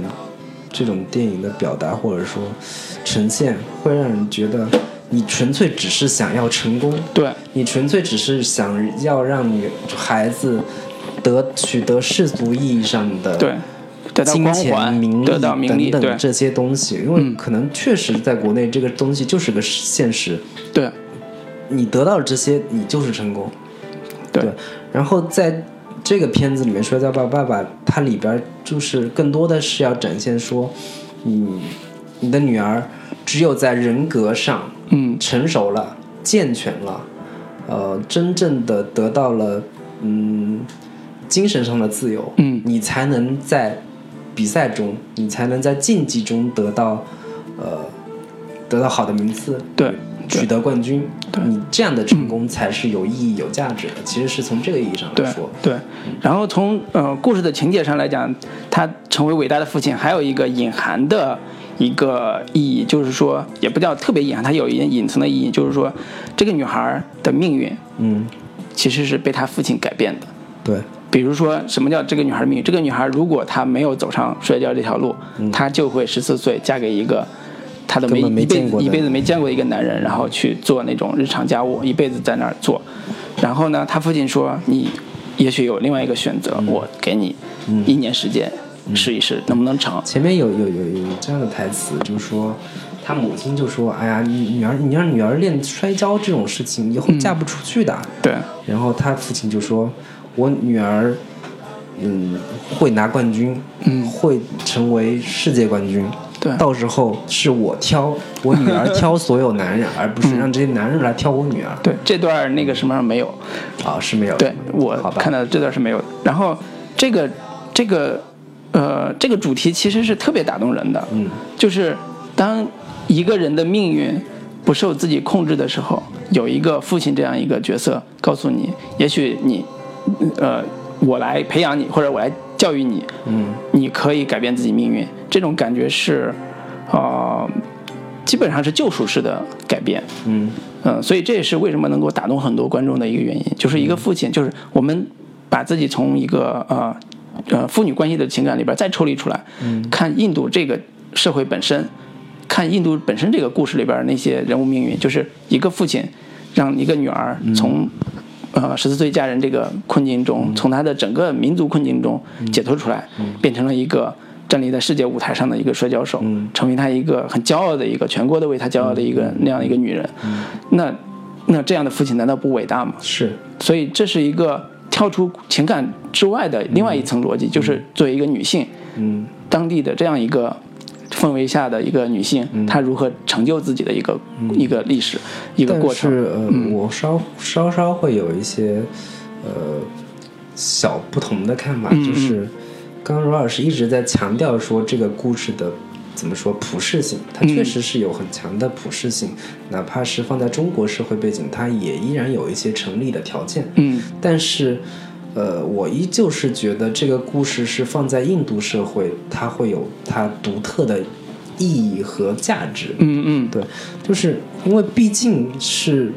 这种电影的表达或者说呈现，会让人觉得你纯粹只是想要成功，对。你纯粹只是想要让你孩子得取得世俗意义上的对，得到金钱、光环，名利等等这些东西，因为可能确实在国内这个东西就是个现实，对。你得到了这些，你就是成功。对。然后在这个片子里面，《摔跤吧，爸爸》它里边就是更多的是要展现说，你你的女儿只有在人格上嗯。成熟了、健全了，呃，真正的得到了嗯精神上的自由，嗯。你才能在比赛中，你才能在竞技中得到呃得到好的名次，对取得冠军，你这样的成功才是有意义、有价值的。其实是从这个意义上来说，对。然后从呃故事的情节上来讲，他成为伟大的父亲，还有一个隐含的一个意义，就是说也不叫特别隐含，它有一点隐藏的意义，就是说这个女孩的命运嗯，其实是被她父亲改变的。对，比如说，什么叫这个女孩的命运？这个女孩如果她没有走上摔跤这条路，她就会十四岁嫁给一个她的没没一辈子一辈子没见过的一个男人，然后去做那种日常家务，一辈子在那儿做。然后呢，她父亲说：“你也许有另外一个选择，嗯我给你一年时间试一试，能不能成前面有有有有这样的台词，就是说。他母亲就说：“哎呀，你女儿，你让女儿练摔跤这种事情，以后嫁不出去的。？”对然后他父亲就说：“我女儿，嗯，会拿冠军，嗯会成为世界冠军。对到时候是我挑我女儿 <laughs> 挑所有男人，而不是让这些男人来挑我女儿。对，这段那个什么上没有，啊，是没有。对我看到这段是没有的。然后这个这个呃这个主题其实是特别打动人的，嗯，就是当一个人的命运不受自己控制的时候，有一个父亲这样一个角色告诉你，也许你呃我来培养你，或者我来教育你，嗯，你可以改变自己命运，这种感觉是呃基本上是救赎式的改变。嗯。嗯，所以这也是为什么能够打动很多观众的一个原因，就是一个父亲，就是我们把自己从一个呃呃父女关系的情感里边再抽离出来，看印度这个社会本身，看印度本身这个故事里边那些人物命运，就是一个父亲让一个女儿从、呃十四岁嫁人这个困境中，从他的整个民族困境中解脱出来，变成了一个。站立在世界舞台上的一个摔跤手，成为他一个很骄傲的一个全国都为他骄傲的一个、那样的一个女人，那那这样的父亲难道不伟大吗？是。所以这是一个跳出情感之外的另外一层逻辑，就是作为一个女性，嗯。当地的这样一个氛围下的一个女性，她如何成就自己的一个、一个历史一个过程。是呃，我稍稍稍会有一些呃小不同的看法，嗯就是刚刚罗老师一直在强调说这个故事的。怎么说普适性？它确实是有很强的普适性，哪怕是放在中国社会背景，它也依然有一些成立的条件。嗯但是，呃，我依旧是觉得这个故事是放在印度社会，它会有它独特的意义和价值。嗯嗯，对，就是因为毕竟是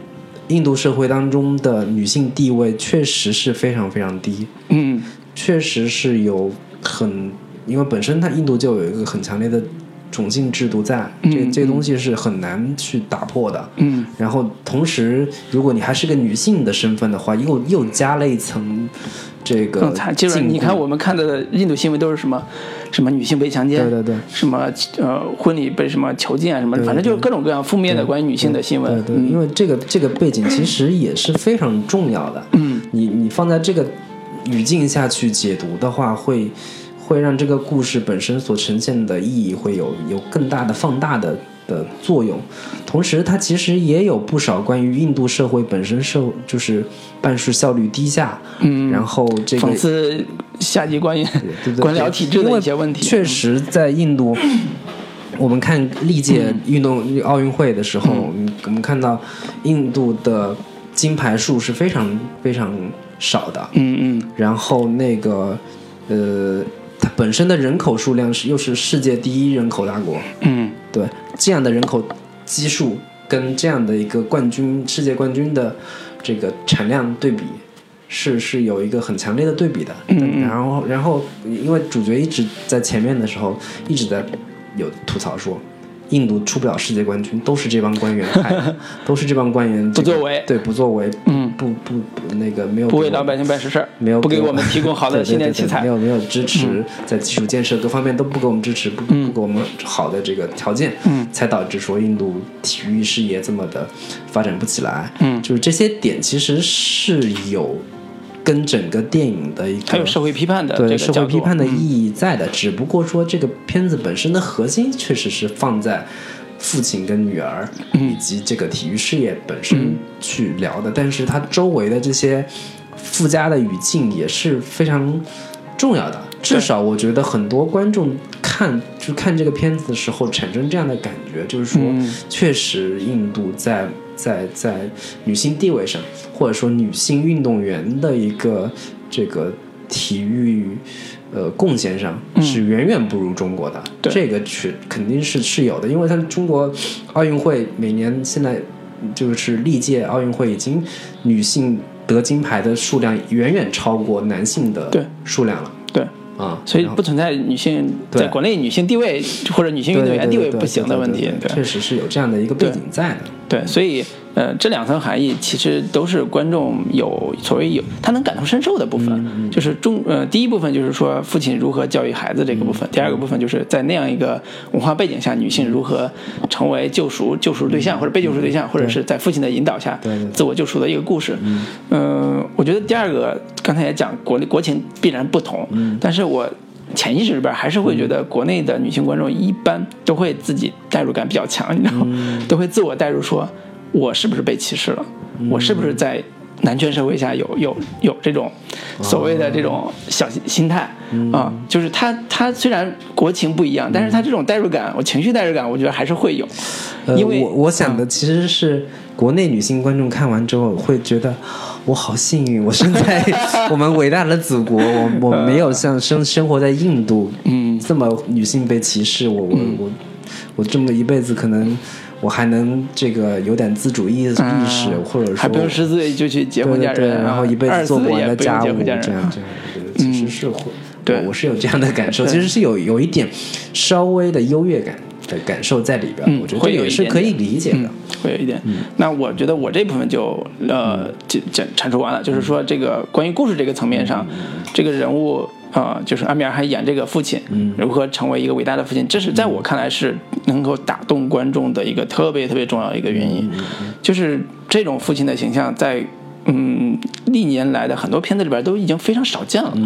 印度社会当中的女性地位确实是非常非常低，嗯确实是有很，因为本身它印度就有一个很强烈的种姓制度在，这嗯这个东西是很难去打破的。嗯。然后同时，如果你还是个女性的身份的话，又又加了一层这个你看我们看的印度新闻都是什么什么女性被强奸，对对对。什么呃婚礼被什么囚禁啊什么，反正就是各种各样负面的关于女性的新闻。对对，因为这个这个背景其实也是非常重要的。嗯。你你放在这个语境下去解读的话，会会让这个故事本身所呈现的意义会有有更大的放大的的作用。同时，它其实也有不少关于印度社会本身社就是办事效率低下，嗯，然后这个讽刺下级官员对对 <laughs> 官僚体制的一些问题。确实，在印度，我们看历届运动奥运会的时候，嗯。我们看到印度的金牌数是非常非常少的，嗯嗯。然后那个呃，它本身的人口数量是又是世界第一人口大国，嗯对这样的人口基数跟这样的一个冠军世界冠军的这个产量对比，是是有一个很强烈的对比的。嗯嗯然后然后因为主角一直在前面的时候一直在有吐槽说。印度出不了世界冠军，都是这帮官员害的，<laughs> 都是这帮官员、这个、不作为。对不作为，嗯，不不不那个没有不为老百姓办实事儿，没有不给我们提供 <laughs> 好的对对新电器材。对对没。有没有支持，在基础建设各方面都不给我们支持，不不给我们好的这个条件，嗯。才导致说印度体育事业这么的发展不起来。嗯。就是这些点其实是有跟整个电影的一个还有社会批判的对社会批判的意嗯义在的，只不过说这个片子本身的核心确实是放在父亲跟女儿嗯。以及这个体育事业本身去聊的，但是它周围的这些附加的语境也是非常重要的。至少我觉得很多观众看就看这个片子的时候产生这样的感觉，就是说，嗯。确实印度在在在女性地位上，或者说女性运动员的一个这个体育呃贡献上是远远不如中国的。嗯这个是肯定是是有的，因为像中国奥运会每年现在就是历届奥运会已经女性得金牌的数量远远超过男性的数量了。对，啊，所以不存在女性在国内女性地位或者女性运动员地位不行的问题。对，确实是有这样的一个背景在的。对，所以呃，这两层含义其实都是观众有所谓有他能感同身受的部分，嗯就是中呃第一部分就是说父亲如何教育孩子这个部嗯。分，第二个部分就是在那样一个文化背景下，女性如何成为救赎救赎对象或者被救赎对象，或者是在父亲的引导下自我救赎的一个故事。嗯、我觉得第二个刚才也讲国内国情必然不同，嗯。但是我。潜意识里边还是会觉得国内的女性观众一般都会自己代入感比较强，你知道吗？嗯。都会自我代入说，我是不是被歧视了？嗯。我是不是在男权社会下有有有这种所谓的这种小心心态？嗯。啊？就是他他虽然国情不一样，但是他这种代入感，我情绪代入感，我觉得还是会有，呃，因为我我想的其实是国内女性观众看完之后会觉得，我好幸运，我生在 <laughs> 我们伟大的祖国，我我没有像生生活在印度，嗯。这么女性被歧视，我我我我这么一辈子可能我还能这个有点自主意意识，或者说还不用十四岁就去结婚嫁对对对，人啊，然后一辈子做不完的家务，这样其实是会，对我是有这样的感受，其实是有有一点稍微的优越感的感受在里边，嗯我觉得会有一这也是可以理解的。嗯，会有一点。那我觉得我这部分就呃就讲阐述完了，就是说这个关于故事这个层面上，这个人物呃就是阿米尔还演这个父亲，如何成为一个伟大的父亲，这是在我看来是能够打动观众的一个特别特别重要的一个原因，就是这种父亲的形象在。嗯，历年来的很多片子里边都已经非常少见了，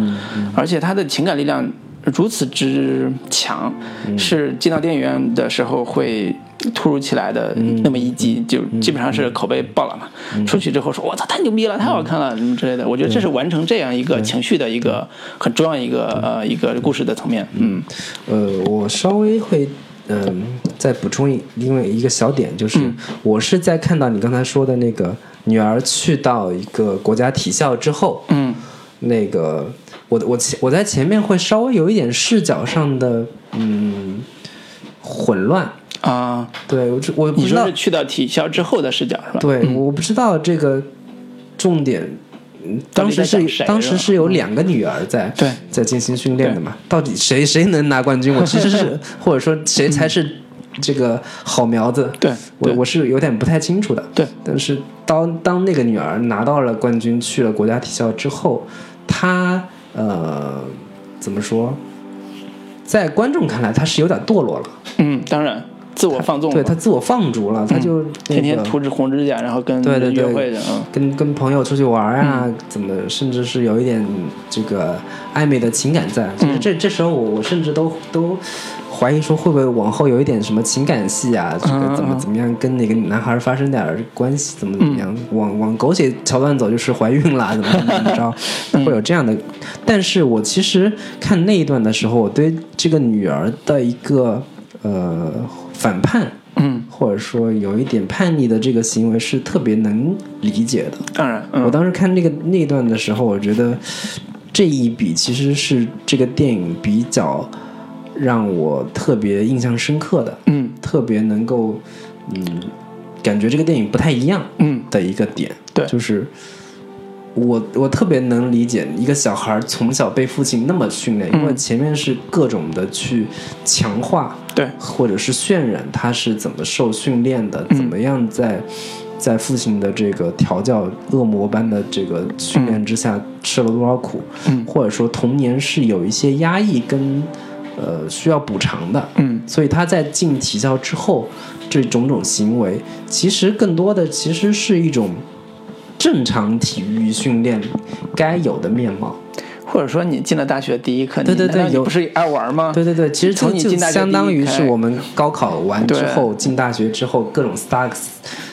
而且他的情感力量如此之强，是进到电影院的时候会突如其来的那么一击，就基本上是口碑爆了嘛。出去之后说：“我操，太牛逼了，太好看了，什么之类的。”我觉得这是完成这样一个情绪的一个很重要一个呃一个故事的层面。嗯。呃，我稍微会嗯、再补充一另外一个小点，就是、嗯。我是在看到你刚才说的那个女儿去到一个国家体校之后，嗯。那个我我前我在前面会稍微有一点视角上的嗯混乱，啊，对我只我不知道你说是去到体校之后的视角是吧？对，我不知道这个重点。嗯当时是当时是有两个女儿在对在进行训练的嘛？到底谁谁能拿冠军？我其实是 <laughs> 或者说谁才是这个好苗子？对对我我是有点不太清楚的。对，但是当当那个女儿拿到了冠军，去了国家体校之后，她呃怎么说？在观众看来，他是有点堕落了。嗯，当然自我放纵，对他自我放逐了，他就、那个天天涂着红指甲，然后跟对对对。约会的，嗯。跟跟朋友出去玩啊，怎么甚至是有一点这个暧昧的情感在。其实这这时候我我甚至都都怀疑说会不会往后有一点什么情感戏啊，这个怎么怎么样跟哪个男孩发生点关系，怎么怎么样，往往狗血桥段走就是怀孕啦，怎么怎么着，<laughs> 会有这样的。但是我其实看那一段的时候，我对这个女儿的一个呃反叛。嗯，或者说有一点叛逆的这个行为是特别能理解的。当然，嗯我当时看那个那一段的时候，我觉得这一笔其实是这个电影比较让我特别印象深刻的，嗯特别能够嗯感觉这个电影不太一样嗯的一个点。对就是我我特别能理解一个小孩从小被父亲那么训练，因为嗯。前面是各种的去强化。对，或者是渲染他是怎么受训练的，嗯。怎么样在在父亲的这个调教恶魔般的这个训练之下吃了多少苦，嗯。或者说童年是有一些压抑跟呃需要补偿的，嗯。所以他在进体校之后，这种种行为其实更多的其实是一种正常体育训练该有的面貌。或者说你进了大学第一课，对对对不是爱玩吗？对对对，其实从你进大学相当于是我们高考完之后进大学之后各种撒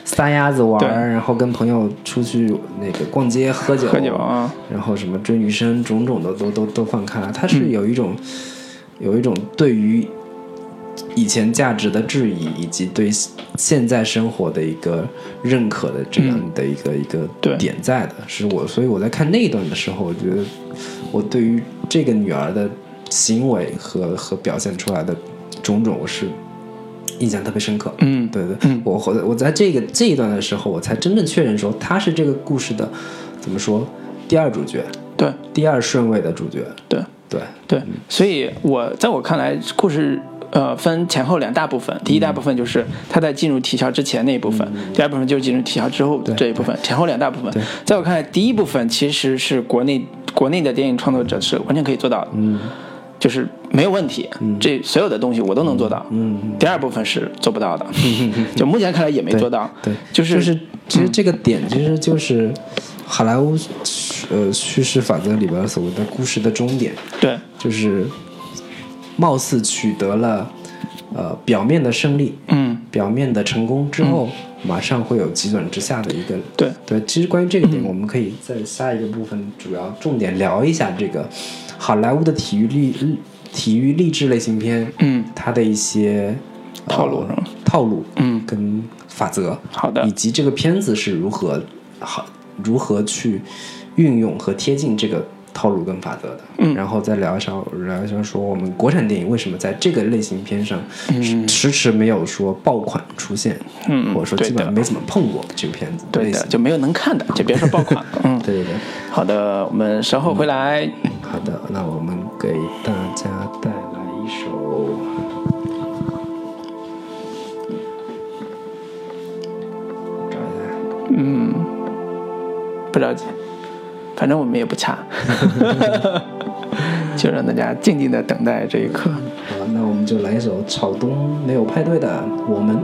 撒丫子玩，然后跟朋友出去那个逛街喝酒，喝酒啊，然后什么追女生，种种的都都都放开了。它是嗯有一种、有一种对于以前价值的质疑，以及对现在生活的一个认可的这样的一个、一个点在的。是我，所以我在看那一段的时候，我觉得我对于这个女儿的行为和和表现出来的种种，我是印象特别深刻。嗯对对，嗯我我我在这个这一段的时候，我才真正确认说她是这个故事的怎么说第二主角，对第二顺位的主角。对对，对，所以我在我看来，故事呃分前后两大部分，第一大部分就是他在进入体校之前那一部分，第二部分就是进入体校之后对。这一部分，前后两大部分。在我看来，第一部分其实是国内国内的电影创作者是完全可以做到的，嗯。就是没有问题，这所有的东西我都能做到。嗯，第二部分是做不到的，<laughs> 就目前看来也没做到。对，就是就是其实这个点其实就是好莱坞呃叙事法则里边所谓的故事的终点，对。就是貌似取得了呃表面的胜利，嗯，表面的成功之后，马上会有急转直下的一个对。对。其实关于这个点，我们可以在下一个部分主要重点聊一下这个好莱坞的体育励体育励志类型片，嗯，它的一些、呃套路套路，嗯。跟法则，好的。以及这个片子是如何好如何去运用和贴近这个套路跟法则的。嗯。然后再聊一下聊一下说我们国产电影为什么在这个类型片上迟迟没有说爆款出现嗯或者说基本上没怎么碰过这个片子对的就没有能看的就别说爆款了。<laughs> 嗯。对对对好的我们稍后回来。好的那我们给大家带来一首找一下嗯不着急。反正我们也不掐，<laughs> 就让大家静静的等待这一刻。好，那我们就来一首草东没有派对的《我们》。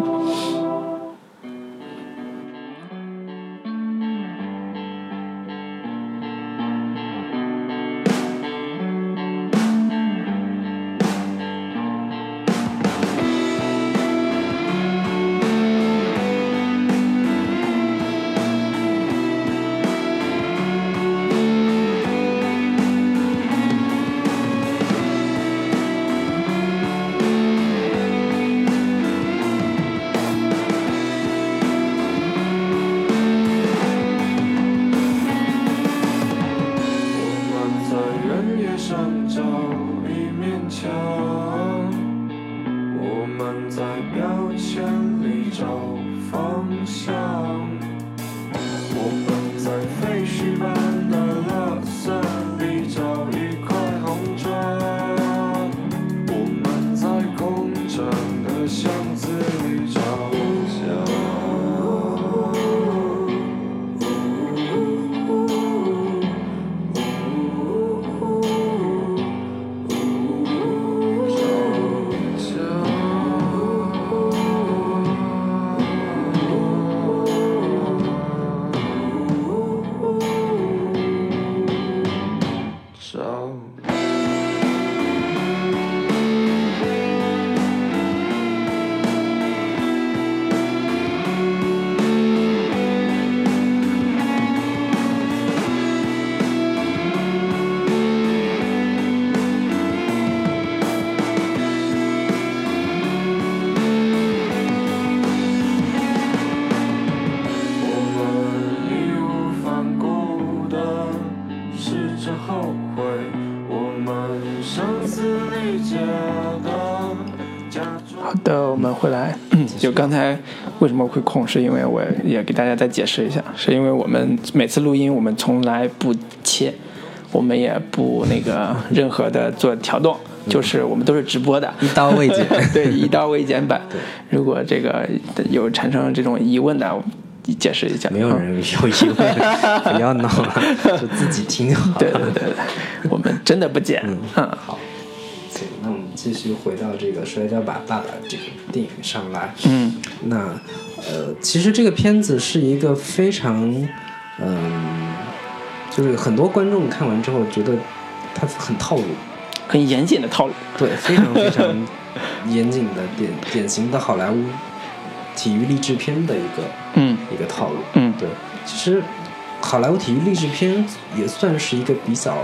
为什么会空，是因为我也给大家再解释一下，是因为我们每次录音，我们从来不切，我们也不那个任何的做调动，就是我们都是直播的，一刀未剪 <laughs> 对，一刀未剪版。<laughs> 如果这个有产生这种疑问的，我解释一下。没有嗯人有疑问，<laughs> 不要闹了，就自己听好了。对对对对，我们真的不剪。嗯，好，行，那我们继续回到这个《摔跤吧，爸爸》这个电影上来。嗯，那呃，其实这个片子是一个非常，嗯、就是很多观众看完之后觉得它很套路，很严谨的套路。对，非常非常严谨的典典型的好莱坞体育励志片的一个嗯一个套路。嗯对，其实好莱坞体育励志片也算是一个比较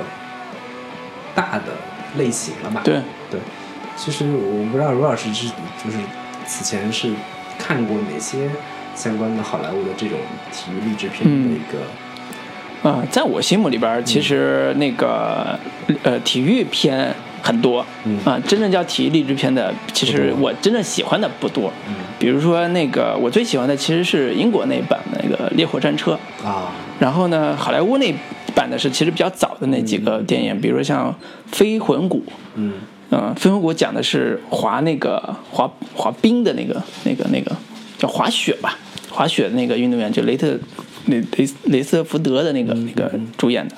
大的类型了吧？对，对，其实我不知道罗老师是就是此前是看过哪些相关的好莱坞的这种体育励志片的一个，啊、在我心目里边，其实那个呃体育片很多，嗯。啊、真正叫体育励志片的，其实我真正喜欢的不多。嗯。比如说那个我最喜欢的其实是英国那版的那个《烈火战车》，啊，然后呢，好莱坞那版的是其实比较早的那几个电影，比如像《飞魂谷》，嗯嗯，《飞魂谷》讲的是滑那个滑滑冰的那个那个那个叫滑雪吧，滑雪的那个运动员，就雷特雷雷雷瑟福德的那个那个主演的，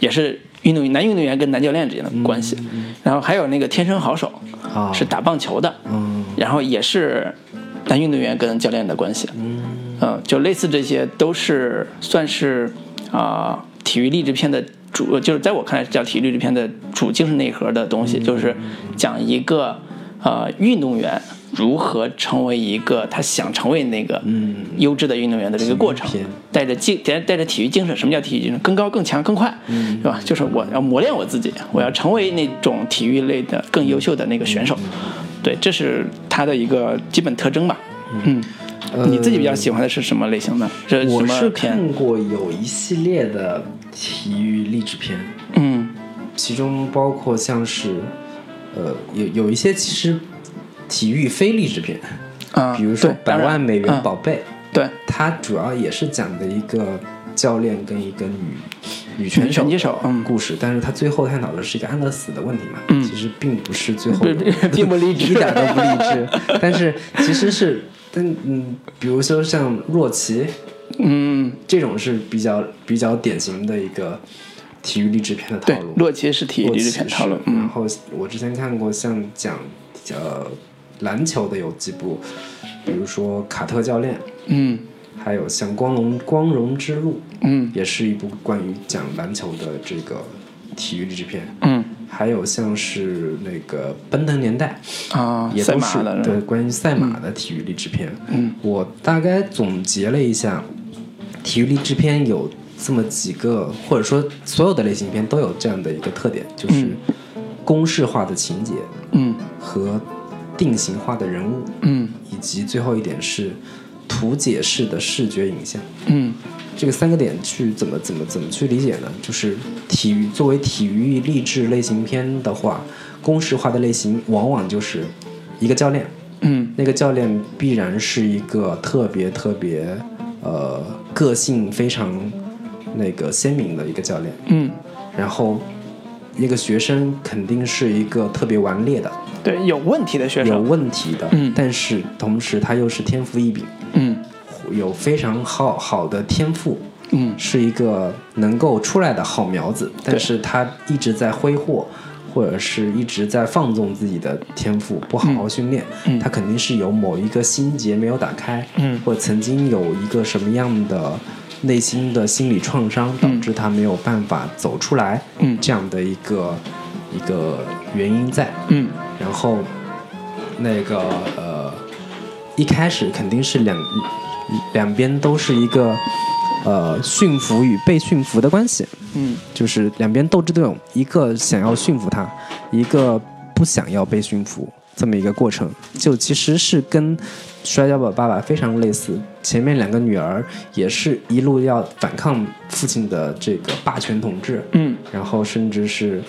也是运动员男运动员跟男教练之间的关系。然后还有那个《天生好手》，啊是打棒球的，嗯然后也是男运动员跟教练的关系。嗯，就类似这些都是算是啊、体育励志片的主，就是在我看来叫体育励志片的主精神内核的东西，就是讲一个呃运动员如何成为一个他想成为那个优质的运动员的这个过程带着精带带着体育精神，什么叫体育精神？更高、更强、更快，是吧？就是我要磨练我自己，我要成为那种体育类的更优秀的那个选手。对，这是他的一个基本特征吧。嗯，你自己比较喜欢的是什么类型的？我是？看过有一系列的体育励志片，嗯。其中包括像是，呃，有有一些其实体育非励志片，啊，比如说《百万美元嗯宝贝》对，它主要也是讲的一个教练跟一个女女拳女拳击手嗯。故事，但是它最后探讨的是一个安乐死的问题嘛，嗯。其实并不是最后不 <laughs> 并不励志。一点都不励志，但是其实是，但嗯，比如说像若琪，嗯，这种是比较比较典型的一个体育励志片的套路，。洛奇是体育励志片套路然嗯后我之前看过像讲呃篮球的有几部，比如说卡特教练，嗯还有像光荣光荣之路，嗯也是一部关于讲篮球的这个体育励志片。嗯还有像是那个奔腾年代，啊，也都是对关于赛马的体育励志片。嗯，我大概总结了一下，体育励志片有这么几个，或者说所有的类型片都有这样的一个特点，就是公式化的情节嗯。和定型化的人物，嗯。以及最后一点是图解式的视觉影像。嗯。这个三个点去怎么怎么怎么去理解呢？就是体育作为体育励志类型片的话，公式化的类型往往就是一个教练，嗯。那个教练必然是一个特别特别呃个性非常那个鲜明的一个教练，嗯，然后一个学生肯定是一个特别顽劣的、对，有问题的学生。有，问题的，嗯。但是同时他又是天赋异禀，嗯。有非常好好的天赋，嗯。是一个能够出来的好苗子，但是他一直在挥霍，或者是一直在放纵自己的天赋，不好好训练，嗯。他肯定是有某一个心结没有打开，嗯。或者曾经有一个什么样的内心的心理创伤，导致他没有办法走出来，嗯。这样的一个一个原因在，嗯。然后那个呃，一开始肯定是两两边都是一个呃驯服与被驯服的关系，嗯就是两边斗智斗勇，一个想要驯服他，一个不想要被驯服，这么一个过程，就其实是跟《摔跤吧，爸爸》非常类似。前面两个女儿也是一路要反抗父亲的这个霸权统治，嗯然后甚至是，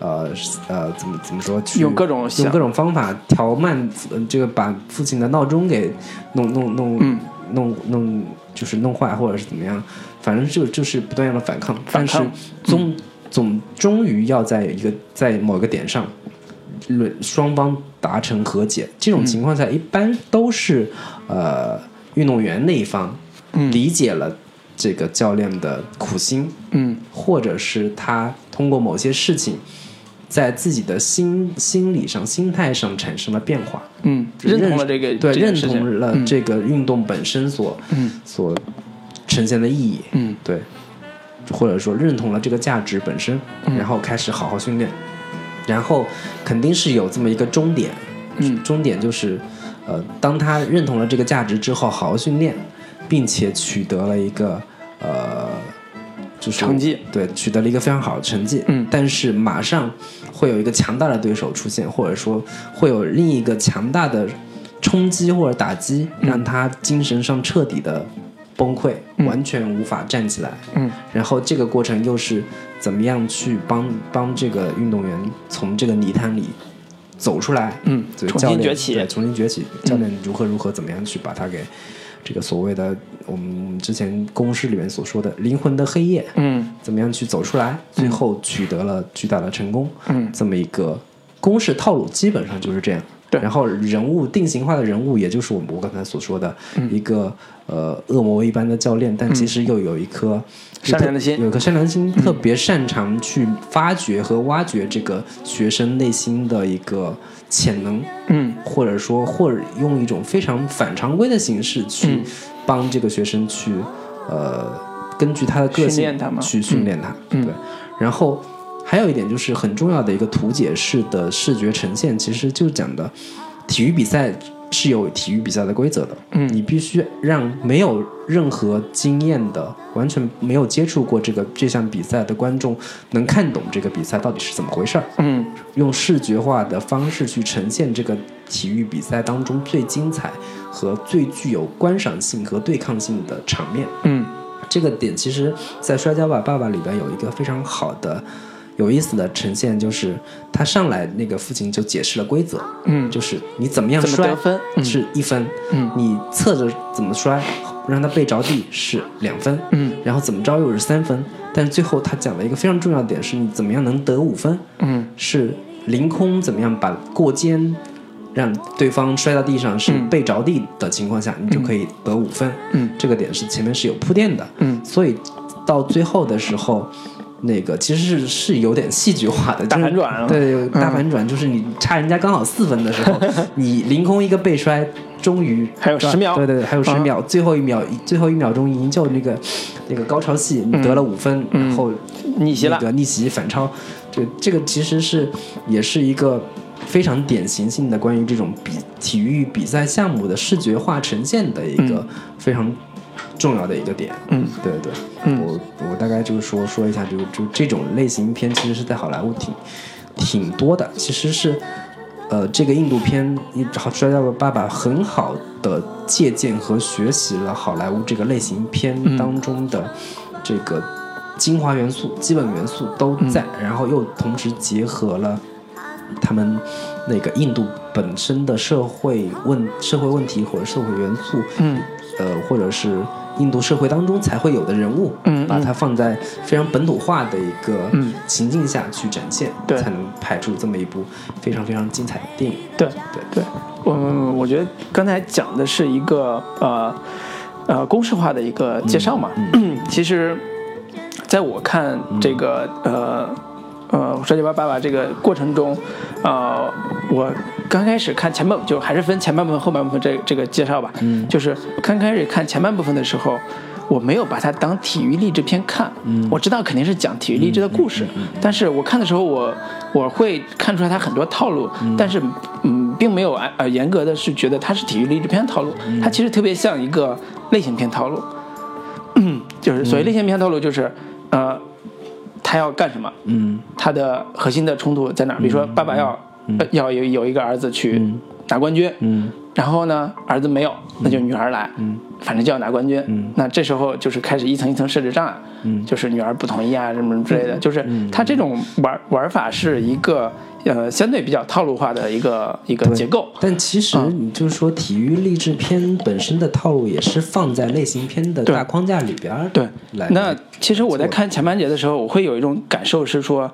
呃呃，怎么怎么说？去用各种用各种方法调慢，呃这个把父亲的闹钟给弄弄弄、嗯弄弄，就是弄坏，或者是怎么样，反正就就是不断的反抗，反抗。但是总、总终于要在一个在某个点上。论双方达成和解，这种情况下一般都是，呃，运动员那一方嗯。理解了这个教练的苦心，嗯。或者是他通过某些事情，在自己的心心理上、心态上产生了变化，嗯，认同了这个对，认同了这个运动本身所、嗯。所呈现的意义，嗯。对，或者说认同了这个价值本身，嗯。然后开始好好训练，然后肯定是有这么一个终点，嗯。终点就是，呃，当他认同了这个价值之后，好好训练，并且取得了一个呃，就是成绩，对，取得了一个非常好的成绩，嗯但是马上会有一个强大的对手出现，或者说会有另一个强大的冲击或者打击，嗯让他精神上彻底的崩溃，嗯完全无法站起来。嗯然后这个过程又是怎么样去帮帮这个运动员从这个泥潭里走出来？嗯重新崛起对，重新崛起。教练如何如何怎么样去把他给这个所谓的我们之前公式里面所说的灵魂的黑夜，嗯怎么样去走出来，最后取得了巨大的成功。嗯这么一个公式套路，基本上就是这样。对然后人物定型化的人物，也就是我们我刚才所说的嗯。一个、呃恶魔一般的教练，但其实又有一颗善良的心有一颗善良的心，特别擅长去发掘和挖掘这个学生内心的一个潜能，嗯。或者说或者用一种非常反常规的形式去嗯。帮这个学生去呃根据他的个性去训练他，嗯。对，然后。还有一点就是很重要的一个图解式的视觉呈现，其实就讲的体育比赛是有体育比赛的规则的。嗯你必须让没有任何经验的、完全没有接触过这个这项比赛的观众能看懂这个比赛到底是怎么回事儿。嗯用视觉化的方式去呈现这个体育比赛当中最精彩和最具有观赏性和对抗性的场面。嗯这个点其实，在《摔跤吧，爸爸》里边有一个非常好的、有意思的呈现，就是他上来那个父亲就解释了规则，嗯。就是你怎么样摔是一分，嗯。你侧着怎么摔让他背着地是两分，嗯。然后怎么着又是三分，但是最后他讲了一个非常重要的点，是你怎么样能得五分，嗯。是凌空怎么样把过肩让对方摔到地上是嗯。背着地的情况下，你就可以得五分。嗯。这个点是前面是有铺垫的。嗯。所以到最后的时候，那个其实是是有点戏剧化的，大反转啊对，大反转就是你差人家刚好四分的时候，<laughs> 你凌空一个背摔，终于 <laughs> 还有10秒对对对，还有十啊秒，最后一秒，最后一秒钟营救那个那个高潮戏，你得了五分，嗯然后逆袭了逆袭反超，这这个其实是也是一个非常典型性的关于这种比体育比赛项目的视觉化呈现的一个非常重要的一个点。嗯，对对，嗯。我我大概就是说说一下，就就这种类型片其实是在好莱坞挺挺多的，其实是。呃，这个印度片《一好摔跤的爸爸》很好的借鉴和学习了好莱坞这个类型片嗯当中的这个精华元素、基本元素都在，嗯。然后又同时结合了他们那个印度本身的社会问社会问题或者社会元素，嗯。呃，或者是印度社会当中才会有的人物，嗯把它放在非常本土化的一个嗯。情境下去展现，对。才能拍出这么一部非常非常精彩的电影。对。对。对，我我觉得刚才讲的是一个呃呃公式化的一个介绍嘛。<clears throat> 其实，在我看这个、呃呃《摔跤吧爸爸》这个过程中，呃，我刚开始看前半就还是分前半部分后半部分这这个介绍吧。嗯。就是刚开始看前半部分的时候。我没有把它当体育励志片看，嗯。我知道肯定是讲体育励志的故事，但是我看的时候我我会看出来它很多套路，但是嗯，并没有按呃严格的是觉得它是体育励志片套路，它其实特别像一个类型片套路，<clears throat> 就是所谓类型片套路就是呃，他要干什么，嗯。他的核心的冲突在哪？比如说爸爸要、呃要有有一个儿子去拿冠军，嗯然后呢，儿子没有，那就女儿来，嗯反正就要拿冠军。嗯那这时候就是开始一层一层设置障碍，嗯就是女儿不同意啊，什么什么之类的。就是他这种玩玩法是一个呃相对比较套路化的一个一个结构。但其实你就是说，体育励志片本身的套路也是放在类型片的大框架里边儿对来。那其实我在看前半节的时候，我会有一种感受是说，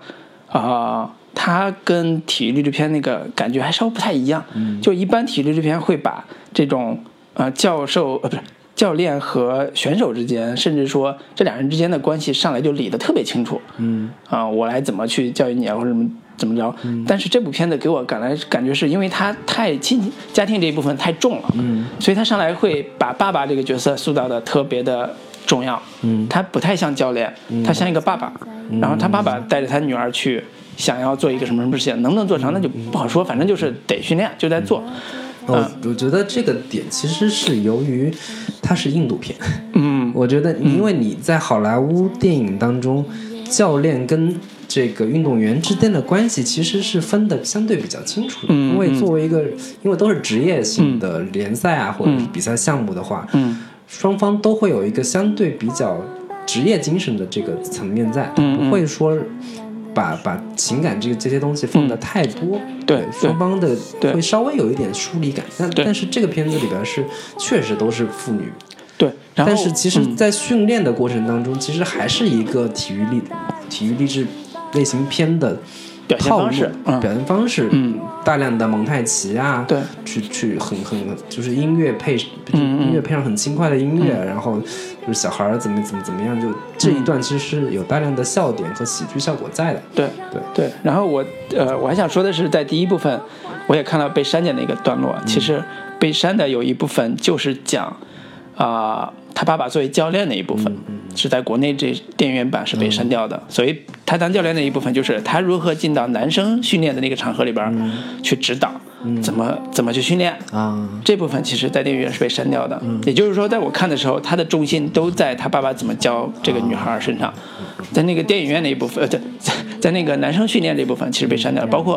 啊、它跟体育励志片那个感觉还稍微不太一样。嗯就一般体育励志片会把这种呃教授呃不是教练和选手之间，甚至说这两人之间的关系上来就理得特别清楚。嗯啊、我来怎么去教育你啊，或者怎么怎么着。但是这部片子给我感来感觉是因为他太亲家庭这一部分太重了，嗯所以他上来会把爸爸这个角色塑造的特别的重要。嗯他不太像教练，他像一个爸爸。然后他爸爸带着他女儿去，想要做一个什么什么事情，能不能做成那就不好说，反正就是得训练，就在做。哦，我觉得这个点其实是由于它是印度片，嗯。我觉得因为你在好莱坞电影当中，教练跟这个运动员之间的关系其实是分的相对比较清楚的，嗯因为作为一个，因为都是职业性的联赛啊，或者是比赛项目的话，嗯。双方都会有一个相对比较职业精神的这个层面在，嗯嗯。不会说把把情感这个这些东西放的太多，对对。双方的会稍微有一点疏离感，但但是这个片子里边是确实都是妇女，对，然后但是其实，嗯。在训练的过程当中，其实还是一个体育励体育励志类型片的表现方式，嗯。表现方式，嗯，大量的蒙太奇啊，对，去去很很就是音乐配，音乐配上很轻快的音乐，然后就是小孩儿怎么怎么怎么样，就这一段其实是有大量的笑点和喜剧效果在的，对对。对，然后我呃我还想说的是，在第一部分，我也看到被删减的一个段落，其实被删的有一部分就是讲啊、他爸爸作为教练的一部分，是在国内这电影院版是被删掉的，所以他当教练的一部分就是他如何进到男生训练的那个场合里边去指导，怎么怎么去训练，啊，这部分其实，在电影院是被删掉的。也就是说，在我看的时候，他的重心都在他爸爸怎么教这个女孩身上，在那个电影院那一部分，呃，在在在那个男生训练这部分，其实被删掉了，包括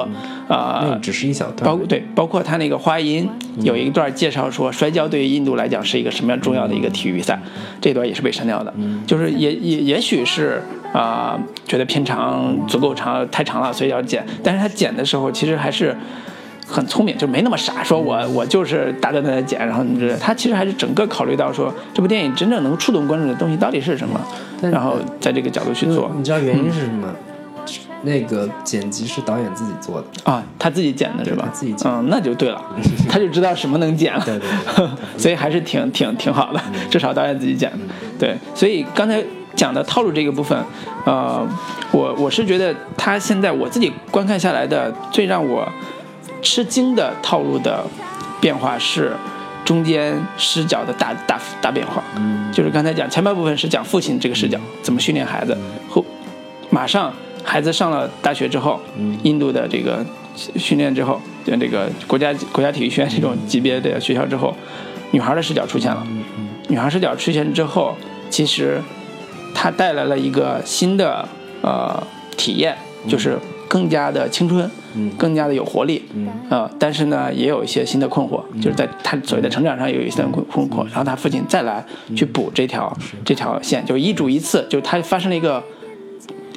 啊。那只是一小段，包括对，包括他那个花音有一段介绍说，摔跤对于印度来讲是一个什么样重要的一个体育比赛，这段也是被删掉的。就是也也也许是啊、觉得片长足够长，太长了，所以要剪。但是他剪的时候其实还是很聪明，就没那么傻，说我我就是大段段的剪，然后你这他其实还是整个考虑到说这部电影真正能触动观众的东西到底是什么，然后在这个角度去做。你知道原因是什么？那个剪辑是导演自己做的，啊，他自己剪的是吧？自己剪嗯，那就对了，<laughs> 他就知道什么能剪了。对对对 <laughs> 所以还是挺挺挺好的，至少导演自己剪的。对，所以刚才讲的套路这个部分，呃，我我是觉得他现在我自己观看下来的最让我吃惊的套路的变化是中间视角的大大大变化。嗯，就是刚才讲前半部分是讲父亲这个视角怎么训练孩子，后马上孩子上了大学之后，印度的这个训练之后，就这个国家国家体育学院这种级别的学校之后，女孩的视角出现了。女孩视角出现之后，其实它带来了一个新的呃体验，就是更加的青春，更加的有活力，呃，但是呢，也有一些新的困惑，就是在她所谓的成长上有一些困困惑，然后她父亲再来去补这条这条线，就一主一次，就是他发生了一个。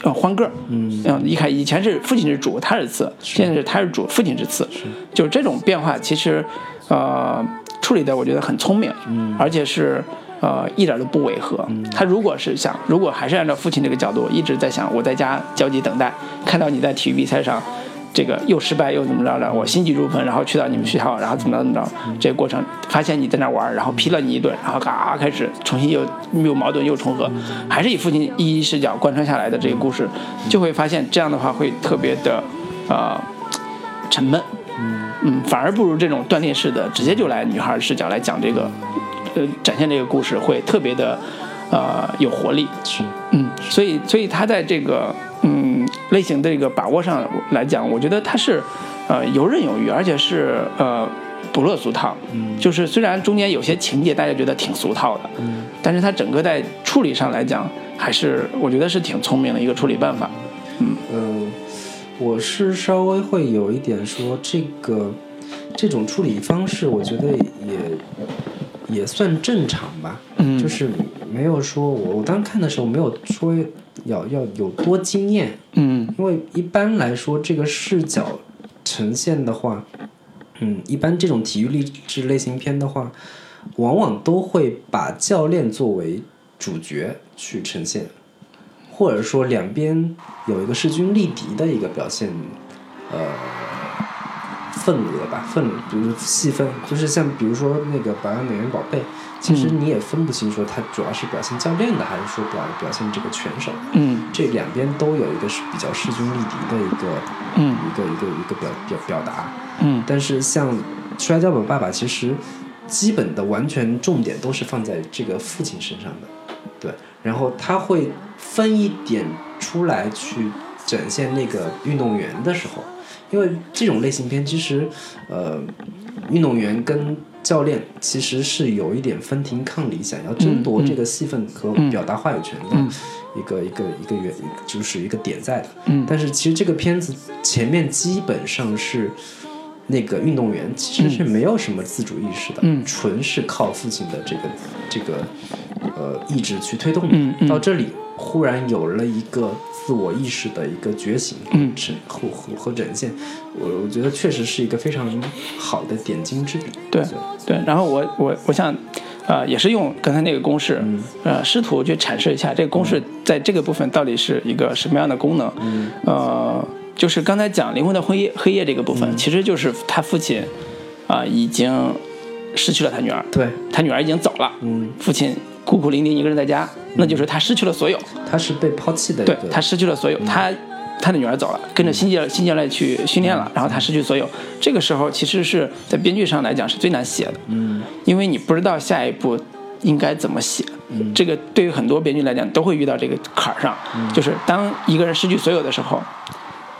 呃，换个儿，嗯，一开以前是父亲是主，他是次，现在是他是主，父亲是次，就是这种变化，其实，呃，处理的我觉得很聪明，嗯，而且是呃一点都不违和。他如果是想，如果还是按照父亲这个角度，一直在想我在家焦急等待，看到你在体育比赛上。这个又失败又怎么着的？我心急如焚，然后去到你们学校，然后怎么着怎么着？这个过程发现你在那玩，然后批了你一顿，然后嘎开始重新又又矛盾又重合，还是以父亲一一视角贯穿下来的这个故事，就会发现这样的话会特别的呃沉闷，嗯，反而不如这种断裂式的直接就来女孩视角来讲这个，呃，展现这个故事会特别的呃有活力，是，嗯，所以所以他在这个嗯类型的这个把握上来讲，我觉得他是呃游刃有余，而且是呃不落俗套。嗯，就是虽然中间有些情节大家觉得挺俗套的，嗯，但是它整个在处理上来讲，还是我觉得是挺聪明的一个处理办法。嗯嗯，我是稍微会有一点说这个这种处理方式，我觉得也也算正常吧。嗯就是没有说我我当时看的时候没有说要要有多惊艳，嗯。因为一般来说这个视角呈现的话，嗯，一般这种体育励志类型片的话，往往都会把教练作为主角去呈现，或者说两边有一个势均力敌的一个表现，呃，份额吧，份比如细分，就是像比如说那个《百万美元宝贝》，其实你也分不清说他主要是表现教练的，还是说表表现这个拳手。嗯这两边都有一个是比较势均力敌的一个，嗯一个一个一个表表表达。嗯但是像《摔跤吧，爸爸》，其实基本的完全重点都是放在这个父亲身上的，对。然后他会分一点出来去展现那个运动员的时候，因为这种类型片其实，呃，运动员跟教练其实是有一点分庭抗礼，想要争夺这个戏份和表达话语权的一个、一个一个原，就是一个点在的。嗯但是其实这个片子前面基本上是那个运动员其实是没有什么自主意识的，嗯纯是靠父亲的这个这个呃意志去推动的。嗯嗯到这里忽然有了一个自我意识的一个觉醒，嗯。呈和和和展现，我我觉得确实是一个非常好的点睛之笔。对对，然后我我我想，呃，也是用刚才那个公式，呃，试图去阐释一下这个公式在这个部分到底是一个什么样的功能。呃，就是刚才讲灵魂的黑夜黑夜这个部分，其实就是他父亲啊、已经失去了他女儿，对，他女儿已经走了，嗯，父亲孤苦伶仃一个人在家，那就是他失去了所有。他是被抛弃的，对他失去了所有，他他的女儿走了，跟着新教新教练去训练了，然后他失去所有。这个时候其实是在编剧上来讲是最难写的，嗯因为你不知道下一步应该怎么写。这个对于很多编剧来讲都会遇到这个坎儿上，就是当一个人失去所有的时候，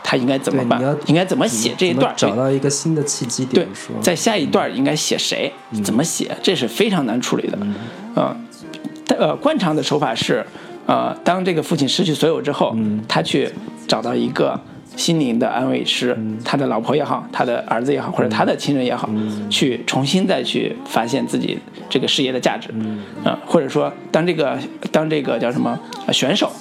他应该怎么办？应该怎么写这一段？找到一个新的契机对点，对，在下一段应该写谁，怎么写，这是非常难处理的。呃，但呃，惯常的手法是，呃，当这个父亲失去所有之后，他去找到一个心灵的安慰师，他的老婆也好，他的儿子也好，或者他的亲人也好，去重新再去发现自己这个事业的价值，啊、或者说当这个当这个叫什么、呃选手。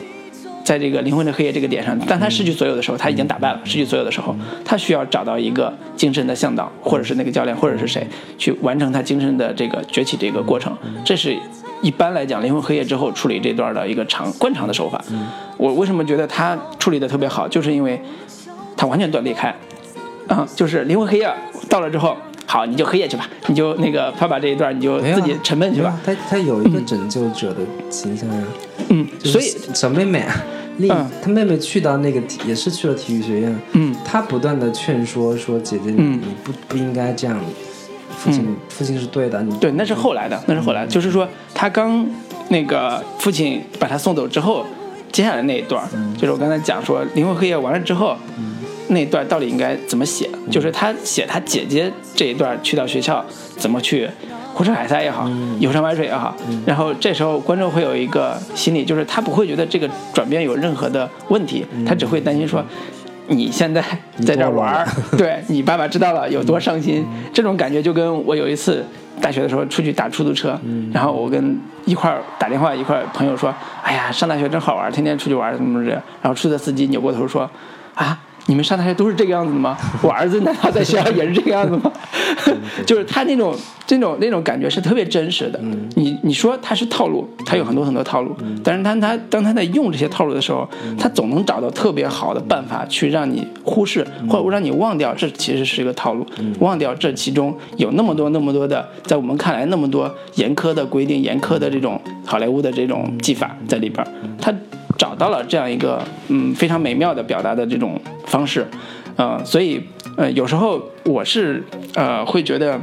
在这个灵魂的黑夜这个点上，当他失去所有的时候，他已经打败了。失去所有的时候，他需要找到一个精神的向导，或者是那个教练，或者是谁，去完成他精神的这个崛起这个过程。这是一般来讲，《灵魂黑夜》之后处理这段的一个长惯常的手法。嗯。我为什么觉得他处理的特别好，就是因为他完全断裂开，啊、就是《灵魂黑夜》到了之后，好，你就黑夜去吧，你就那个他把这一段你就自己沉闷去吧。他他有一个拯救者的形象呀，嗯，所以小妹妹啊，她妹妹去到那个也是去了体育学院，嗯。她不断的劝说说姐姐你嗯你不不应该这样，父亲父亲是对的，你对，那是后来的，那是后来的，就是说他刚那个父亲把他送走之后，接下来那一段儿，就是我刚才讲说《灵魂黑夜》完了之后，那一段到底应该怎么写？就是他写他姐姐这一段去到学校怎么去胡吃海塞也好，游山玩水也好，然后这时候观众会有一个心理，就是他不会觉得这个转变有任何的问题，他只会担心说。你现在在这玩儿，<laughs> 对你爸爸知道了有多伤心，这种感觉就跟我有一次大学的时候出去打出租车，然后我跟一块儿打电话一块儿朋友说，哎呀，上大学真好玩儿，天天出去玩怎么着，然后出租车司机扭过头说，啊。你们上大学都是这个样子的吗？<laughs> 我儿子难道在学校也是这个样子吗？就是他那种这种那种感觉是特别真实的。你你说他是套路，他有很多很多套路，但是他他当他在用这些套路的时候，他总能找到特别好的办法去让你忽视或者让你忘掉这其实是一个套路，忘掉这其中有那么多那么多的，在我们看来那么多严苛的规定、严苛的这种好莱坞的这种技法在里边儿，他找到了这样一个嗯非常美妙的表达的这种方式，呃，所以呃有时候我是呃会觉得，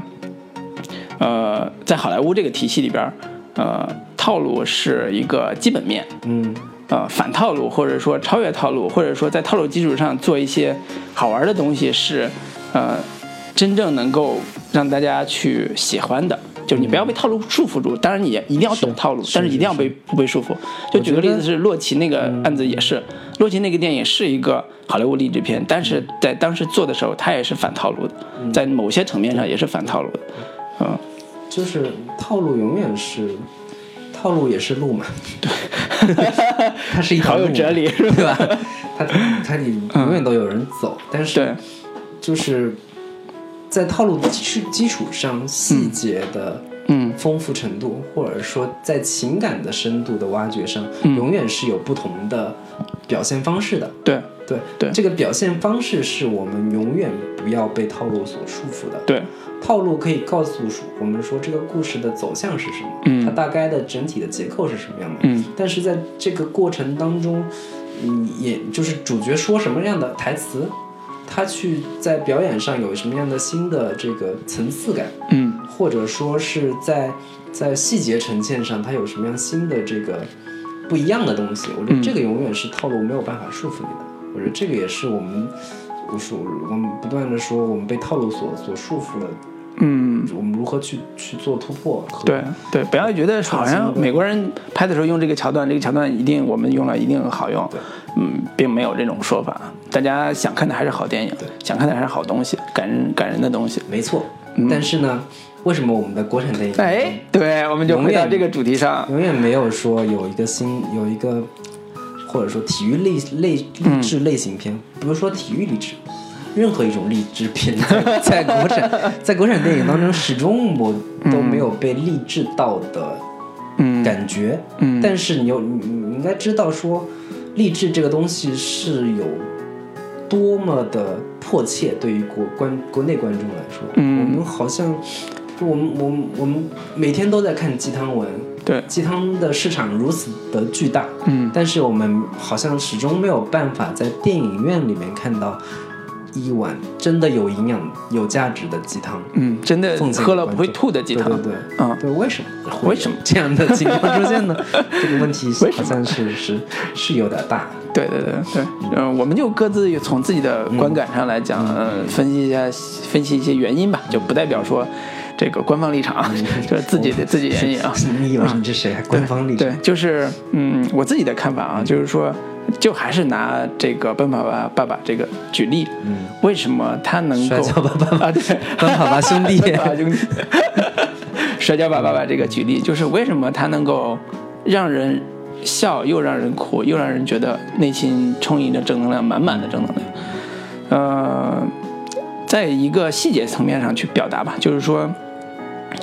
呃在好莱坞这个体系里边，呃套路是一个基本面，嗯。呃反套路或者说超越套路，或者说在套路基础上做一些好玩的东西是呃真正能够让大家去喜欢的。就是你不要被套路束缚住，当然你也一定要懂套路，是但是一定要被不被束缚。就举个例子是洛奇那个案子也是，洛奇那个电影是一个好莱坞励志片，但是在当时做的时候，它也是反套路的，在某些层面上也是反套路的。嗯，就是套路永远是套路也是路嘛，对，它是一条好路有哲理，是对吧？吧？它它里永远都有人走，但是对，就是在套路基础基础上，细节的嗯。丰富程度，或者说在情感的深度的挖掘上，嗯。永远是有不同的表现方式的。对。对。对。这个表现方式是我们永远不要被套路所束缚的。对，套路可以告诉我们说这个故事的走向是什么，嗯。它大概的整体的结构是什么样的。嗯。但是在这个过程当中，你，也就是主角说什么样的台词，他去在表演上有什么样的新的这个层次感，嗯或者说是在在细节呈现上，他有什么样新的这个不一样的东西。我觉得嗯这个永远是套路没有办法束缚你的。我觉得这个也是我们。我说，我们不断的说，我们被套路所所束缚了，嗯，我们如何去去做突破？对对，不要觉得好像美国人拍的时候用这个桥段，这个桥段一定我们用了一定好用对，嗯，并没有这种说法。大家想看的还是好电影对，想看的还是好东西，感人感人的东西。没错。但是呢，为什么我们的国产电影哎，对，我们就回到这个主题上。永远没有说有一个新有一个，或者说体育类类励志类型片，比如说体育励志，任何一种励志片在 <laughs> 在国产在国产电影当中，始终我都没有被励志到的嗯感觉。嗯但是你有你你应该知道说，励志这个东西是有多么的迫切，对于国观国内观众来说，嗯。我们好像我们我们我们每天都在看鸡汤文，对，鸡汤的市场如此的巨大，嗯。但是我们好像始终没有办法在电影院里面看到一碗真的有营养、有价值的鸡汤。嗯，真的喝了不会吐的鸡汤。对对对，嗯对，为什么会为什么这样的情况出现呢？<laughs> 这个问题好像是是是有点大。对对对对，嗯、我们就各自从自己的观感上来讲，呃，分析一下，分析一些原因吧，就不代表说这个官方立场，<laughs> 就是自己的自己原因啊。你以为你是谁？啊？官方立场。对，就是嗯，我自己的看法啊，就是说，就还是拿这个《奔跑吧爸爸》这个举例，嗯，为什么他能够吧爸爸。啊？对，<laughs> 奔跑吧兄弟。兄弟，<laughs> 摔跤吧爸爸这个举例，就是为什么他能够让人笑，又让人哭，又让人觉得内心充盈着正能量，满满的正能量。呃，在一个细节层面上去表达吧，就是说，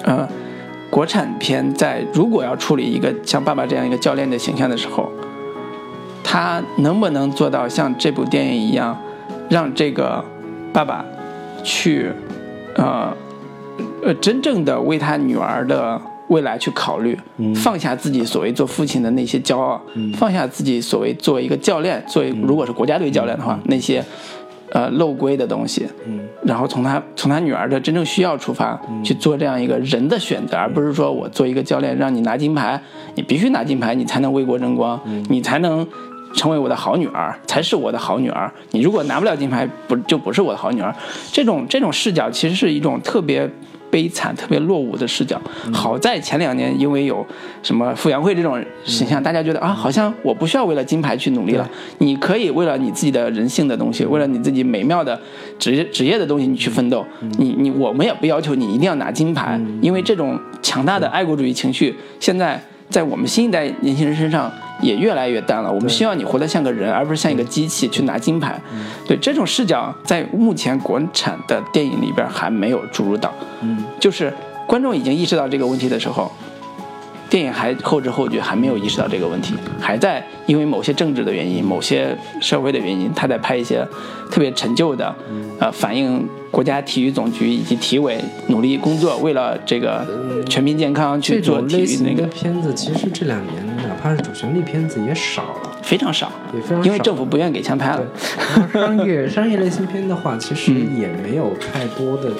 呃，国产片在如果要处理一个像爸爸这样一个教练的形象的时候，他能不能做到像这部电影一样，让这个爸爸去，呃，呃，真正的为他女儿的未来去考虑，放下自己所谓做父亲的那些骄傲，放下自己所谓作为一个教练，作为如果是国家队教练的话，那些呃漏规的东西，嗯然后从他从他女儿的真正需要出发，去做这样一个人的选择，而不是说我做一个教练让你拿金牌，你必须拿金牌，你才能为国争光，你才能成为我的好女儿，才是我的好女儿。你如果拿不了金牌，不就不是我的好女儿？这种这种视角其实是一种特别。悲惨、特别落伍的视角。好在前两年，因为有什么傅园慧这种形象，大家觉得啊，好像我不需要为了金牌去努力了。你可以为了你自己的人性的东西，为了你自己美妙的职业职业的东西，你去奋斗。你你我们也不要求你一定要拿金牌，因为这种强大的爱国主义情绪，现在在我们新一代年轻人身上也越来越淡了。我们希望你活得像个人，而不是像一个机器去拿金牌。对这种视角，在目前国产的电影里边还没有注入到。嗯，就是观众已经意识到这个问题的时候，电影还后知后觉，还没有意识到这个问题，还在因为某些政治的原因、某些社会的原因，他在拍一些特别陈旧的，呃，反映国家体育总局以及体委努力工作，为了这个全民健康去做体育那个片子，其实这两年哪怕是主旋律片子也少了。非常少，也非常少因为政府不愿意给钱拍了商业商业类型片的话，其实也没有太多的，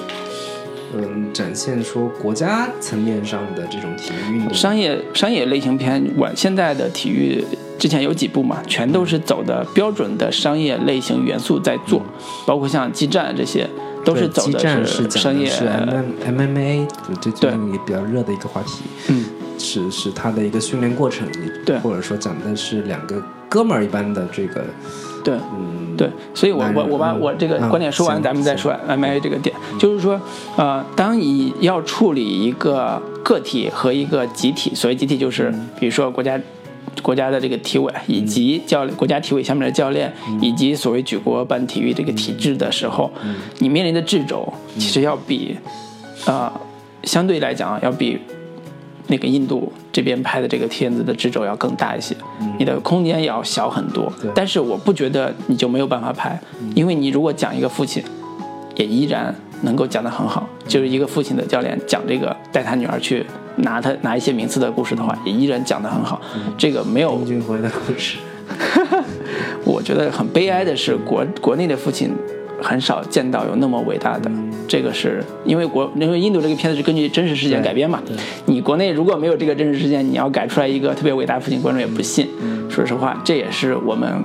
嗯，展现说国家层面上的这种体育运动。商业商业类型片，我现在的体育之前有几部嘛，全都是走的标准的商业类型元素在做，包括像激战这些，都是走的战是商业。的是 M M A，这最对近也比较热的一个话题，嗯，是是他的一个训练过程，对或者说讲的是两个哥们儿一般的这个，对嗯，对，所以我我我把嗯我这个啊观点说完，行咱们再说 MIA 这个点，就是说，呃，当你要处理一个个体和一个集体，所谓集体就是嗯比如说国家。国家的这个体委以及教国家体委下面的教练，嗯以及所谓举国办体育这个体制的时候，你面临的制肘其实要比，呃，相对来讲啊要比那个印度这边拍的这个片子的制肘要更大一些，你的空间也要小很多。但是我不觉得你就没有办法拍，因为你如果讲一个父亲，也依然能够讲得很好，就是一个父亲的教练讲这个带他女儿去拿他拿一些名次的故事的话，也依然讲得很好。这个没有丁俊晖的故事，<laughs> 我觉得很悲哀的是国国内的父亲很少见到有那么伟大的，这个是因为国因为印度这个片子是根据真实事件改编嘛，你国内如果没有这个真实事件，你要改出来一个特别伟大的父亲，观众也不信。说实话，这也是我们。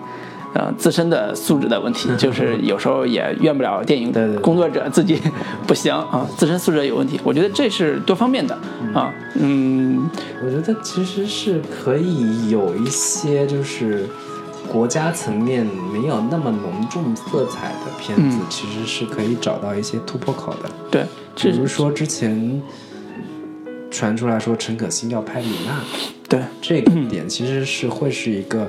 呃，自身的素质的问题，<laughs> 就是有时候也怨不了电影对对对工作者自己不行啊，自身素质有问题。我觉得这是多方面的啊，嗯，我觉得其实是可以有一些就是国家层面没有那么浓重色彩的片子，嗯其实是可以找到一些突破口的。对，比这如说之前传出来说陈可辛要拍李娜，对，这个点其实是会是一个。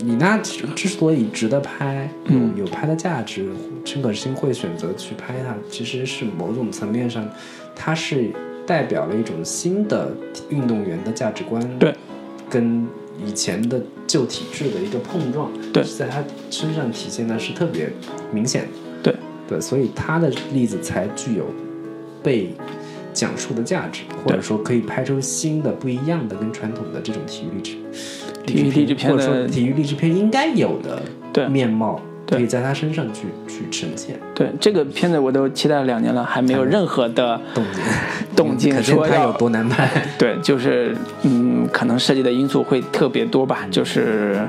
李娜之之所以值得拍，嗯有有拍的价值，陈可辛会选择去拍它，其实是某种层面上，它是代表了一种新的运动员的价值观，对，跟以前的旧体制的一个碰撞，对。在他身上体现的是特别明显的，对。对，所以他的例子才具有被讲述的价值，或者说可以拍出新的、不一样的、跟传统的这种体育励志、体育励志片或者说体育励志片应该有的面貌，对可以在他身上去去呈现对这个片子我都期待了两年了，还没有任何的动静，<laughs> 动静说要他有多难拍。<laughs> 对，就是嗯，可能涉及的因素会特别多吧，就是。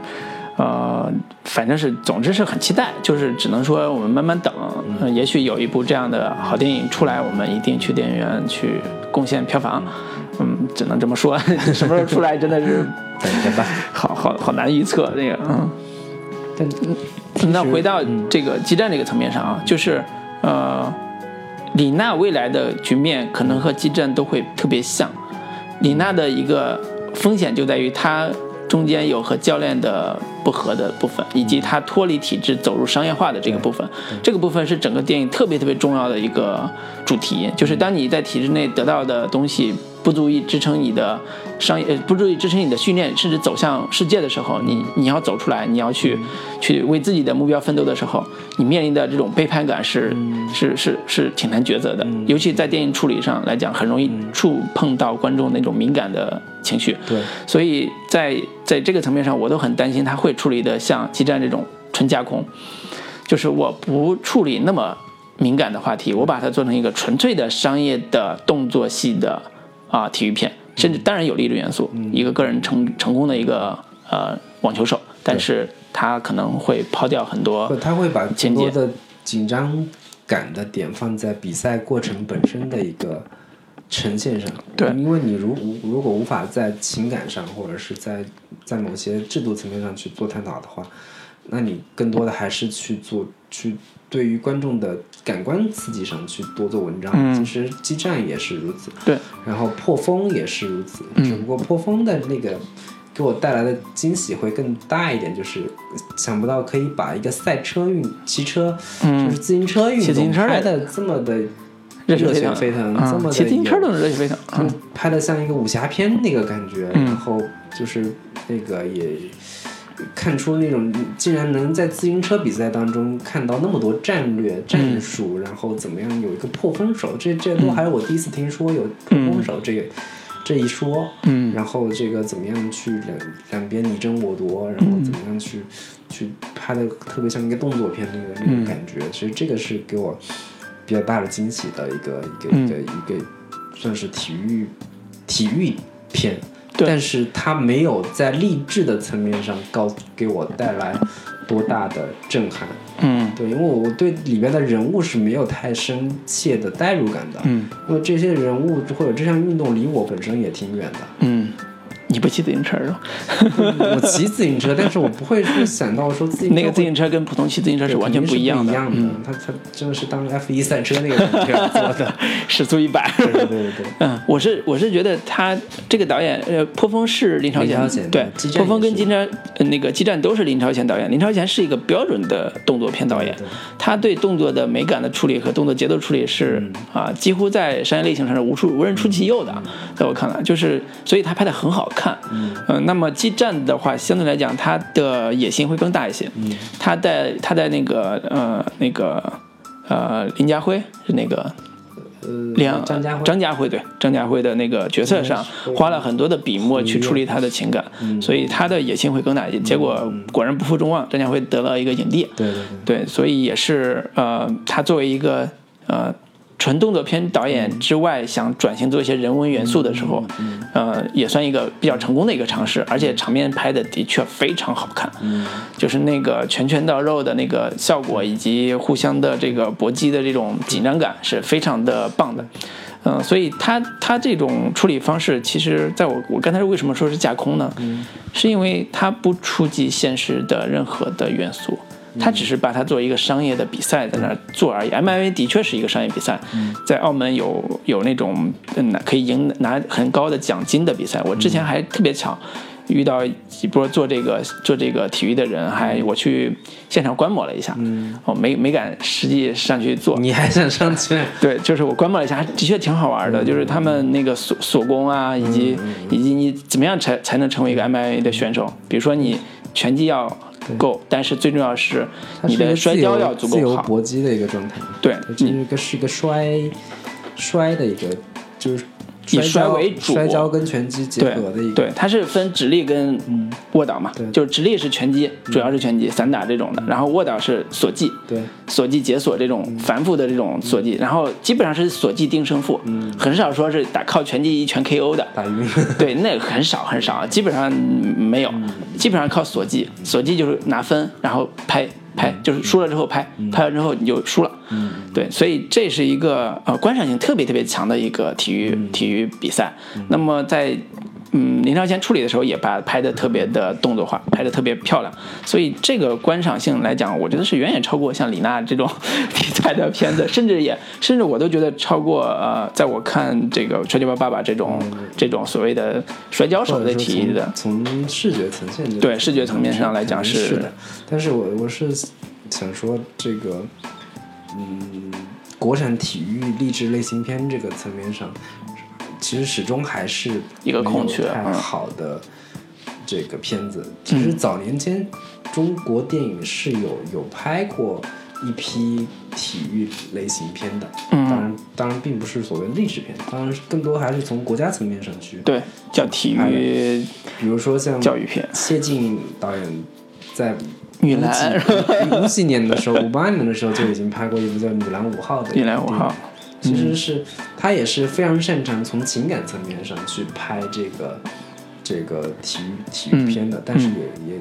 呃，反正是，总之是很期待，就是只能说我们慢慢等，呃也许有一部这样的好电影出来，我们一定去电影院去贡献票房，嗯，只能这么说，<laughs> 什么时候出来真的是等着吧。好好好难预测这个，嗯。但那回到这个激战这个层面上啊，就是呃，李娜未来的局面可能和激战都会特别像。李娜的一个风险就在于她中间有和教练的不合的部分，以及她脱离体制走入商业化的这个部分。这个部分是整个电影特别特别重要的一个主题，就是当你在体制内得到的东西不足以支撑你的商业，呃，不足以支撑你的训练，甚至走向世界的时候，你你要走出来，你要去去为自己的目标奋斗的时候，你面临的这种背叛感是、是是是挺难抉择的，尤其在电影处理上来讲，很容易触碰到观众那种敏感的情绪。对，所以在在这个层面上，我都很担心他会处理的像激战这种纯架空，就是我不处理那么敏感的话题，我把它做成一个纯粹的商业的动作戏的啊、体育片，甚至当然有励志元素，一个个人成成功的一个呃网球手，但是他可能会抛掉很多，他会把更多的紧张感的点放在比赛过程本身的一个呈现上。对。因为你如如果无法在情感上或者是在在某些制度层面上去做探讨的话，那你更多的还是去做去对于观众的感官刺激上去多做文章。嗯。其实激战也是如此，对，然后破风也是如此，嗯。只不过破风的那个给我带来的惊喜会更大一点，就是想不到可以把一个赛车运骑车，就是自行车运骑自行车的拍的这么的热血沸腾，这嗯，么的骑自行车都能热血沸腾，拍的像一个武侠片那个感觉，嗯。然后就是那个也看出那种竟然能在自行车比赛当中看到那么多战略战术，然后怎么样有一个破风手，这这都还是我第一次听说有破风手这个。这一说，嗯。然后这个怎么样去两两边你争我夺，然后怎么样去、去拍的特别像一个动作片那个那个感觉，其实这个是给我比较大的惊喜的一个一个一个、一个算是体育体育片，对但是它没有在励志的层面上告给我带来多大的震撼。嗯。对，因为我对里边的人物是没有太深切的代入感的，嗯。因为这些人物或者这项运动离我本身也挺远的。嗯，你不骑自行车是吧？<laughs> 我骑自行车，但是我不会去想到说自行车那个自行车跟普通骑自行车是完全不一样的，一样的。嗯，他他真的是当 F 一赛车那个感觉做的。<laughs> 时速一百。对对对对。<laughs> 嗯，我是我是觉得他这个导演，呃，破风是林超贤，对破风跟也是金战呃那个激战都是林超贤导演。林超贤是一个标准的动作片导演他对动作的美感的处理和动作节奏处理是、嗯啊，几乎在商业类型上是无处无人出其右的，在我看来，就是所以他拍的很好看。嗯，呃，那么激战的话，相对来讲，他的野心会更大一些。嗯，他在他在那个呃那个呃林家辉是那个梁，张家辉，张家辉对张家辉的那个角色上嗯花了很多的笔墨去处理他的情感，所以他的野心会更大一些。结果果然不负众望，张家辉得了一个影帝。对，对，所以也是呃，他作为一个呃纯动作片导演之外，想转型做一些人文元素的时候，呃，也算一个比较成功的一个尝试，而且场面拍的的确非常好看，就是那个拳拳到肉的那个效果，以及互相的这个搏击的这种紧张感是非常的棒的。嗯、所以他他这种处理方式，其实在我我刚才为什么说是架空呢？是因为它不触及现实的任何的元素，它只是把它作为一个商业的比赛在那儿做而已。MMA 的确是一个商业比赛，在澳门有有那种嗯拿可以赢拿很高的奖金的比赛。我之前还特别巧。遇到几波做这个做这个体育的人，还我去现场观摩了一下，哦，没没敢实际上去做，你还想上去？<laughs> 对，就是我观摩了一下，的确挺好玩的。就是他们那个锁锁攻啊，以及以及你怎么样才才能成为一个 MMA 的选手？比如说你拳击要够，但是最重要是你的摔跤要足自由够好。搏击的一个状态。对这你是一个是一个摔摔的一个，就是以摔跤为主摔跤跟拳击结合的一个。对，它是分直立跟卧倒嘛对，就是直立是拳击，主要是拳击散打这种的，然后卧倒是锁技。对锁技解锁这种繁复的这种锁技，然后基本上是锁技定胜负，很少说是打靠拳击一拳 KO 的。打晕。对，那个很少很少，基本上没有，基本上靠锁技，锁技就是拿分，然后拍拍，就是输了之后拍，拍完之后你就输了。对，所以这是一个呃观赏性特别特别强的一个体育体育比赛。那么在嗯，林超贤处理的时候也把拍的特别的动作化，拍的特别漂亮，所以这个观赏性来讲，我觉得是远远超过像李娜这种 <laughs> 题材的片子，甚至也甚至我都觉得超过呃，在我看这个《摔跤吧，爸爸》这种这种所谓的摔跤手的或者说题的，从从视觉呈现这个对视觉层面上来讲是是的，但是我我是想说这个，嗯，国产体育励志类型片这个层面上，其实始终还是一个空缺太嗯。好的这个片子。其实早年间中国电影是有有拍过一批体育类型片的，嗯。当然当然并不是所谓励志片，当然更多还是从国家层面上去，对，叫体育比如说像教育片，谢晋导演在女篮，<laughs> 五几年的时候，五八年的时候就已经拍过一部叫《女篮五号》的女篮五号，其实是他也是非常擅长从情感层面上去拍这个这个体育体育片的，但是也也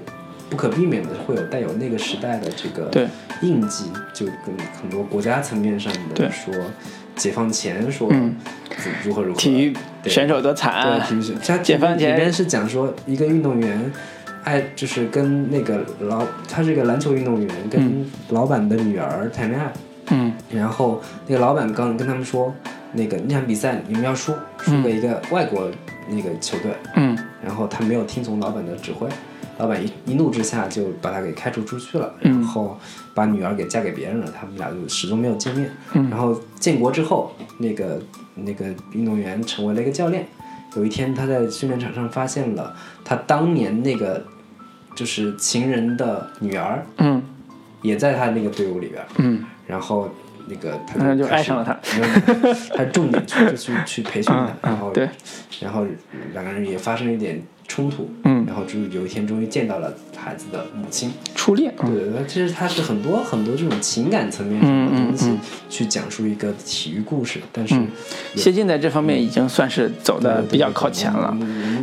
不可避免的会有带有那个时代的这个印记，就跟很多国家层面上的说解放前说如何如何，体育选手多对惨，体育选，他解放前里边是讲说一个运动员。爱就是跟那个老，他是一个篮球运动员，跟老板的女儿谈恋爱，嗯然后那个老板刚跟他们说，那个那场比赛你们要输，输给一个外国那个球队，嗯然后他没有听从老板的指挥，老板一一怒之下就把他给开除出去了，嗯然后把女儿给嫁给别人了，他们俩就始终没有见面。嗯然后建国之后，那个那个运动员成为了一个教练。有一天，他在训练场上发现了他当年那个就是情人的女儿，嗯也在他那个队伍里边。嗯然后那个他就爱上了他，他重点去就去去培训他嗯，然后对，然后两个人也发生了一点冲突，嗯。然后就有一天终于见到了孩子的母亲，初恋，嗯。对对对，其实它是很多很多这种情感层面上的东西嗯去讲述一个体育故事，但是嗯，谢晋在这方面已经算是走的比较靠前了。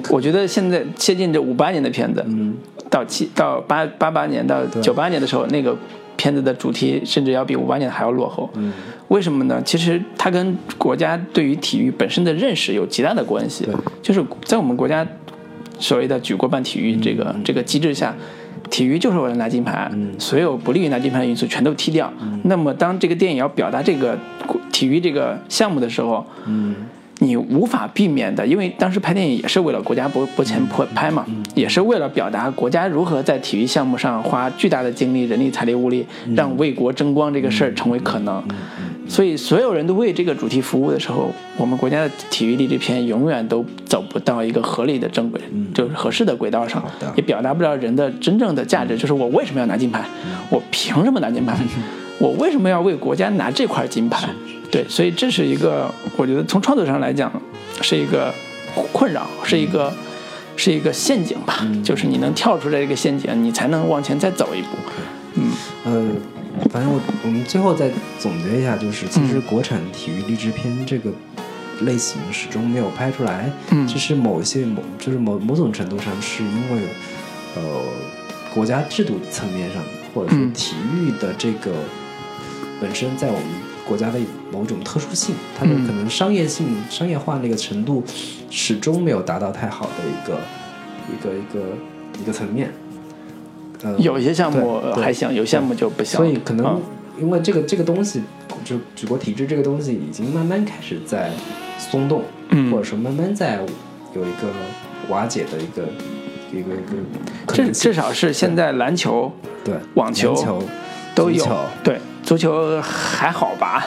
我觉得现在谢晋这五八年的片子，嗯，到七到八八八年到九八年的时候，那个片子的主题甚至要比五八年还要落后。嗯，为什么呢？其实它跟国家对于体育本身的认识有极大的关系对。就是在我们国家所谓的举国办体育这个、这个机制下。体育就是为了拿金牌，所有不利于拿金牌的因素全都踢掉。那么，当这个电影要表达这个体育这个项目的时候，嗯你无法避免的，因为当时拍电影也是为了国家拨拨钱拍拍嘛，也是为了表达国家如何在体育项目上花巨大的精力、人力、财力、物力，让为国争光这个事儿成为可能。所以，所有人都为这个主题服务的时候，我们国家的体育励志片永远都走不到一个合理的正轨，就是合适的轨道上，也表达不了人的真正的价值，就是我为什么要拿金牌，我凭什么拿金牌，<laughs> 我为什么要为国家拿这块金牌？对，所以这是一个，我觉得从创作上来讲，是一个困扰，是一个是一个陷阱吧。就是你能跳出来这个陷阱，你才能往前再走一步。嗯呃，反正我我们最后再总结一下，就是其嗯实国产体育励志片这个类型始终没有拍出来。嗯其实某一些某就是某某种程度上是因为呃国家制度层面上，或者说嗯体育的这个本身在我们国家的某种特殊性，它的嗯可能商业性、商业化那个程度始终没有达到太好的一个一个一个一个层面。呃，有一些项目还行，有项目就不行。所以可能嗯因为这个这个东西，就举国体制这个东西已经慢慢开始在松动，嗯或者说慢慢在有一个瓦解的一个一个一个可至至少是现在篮球对网球都有球，对足球还好吧？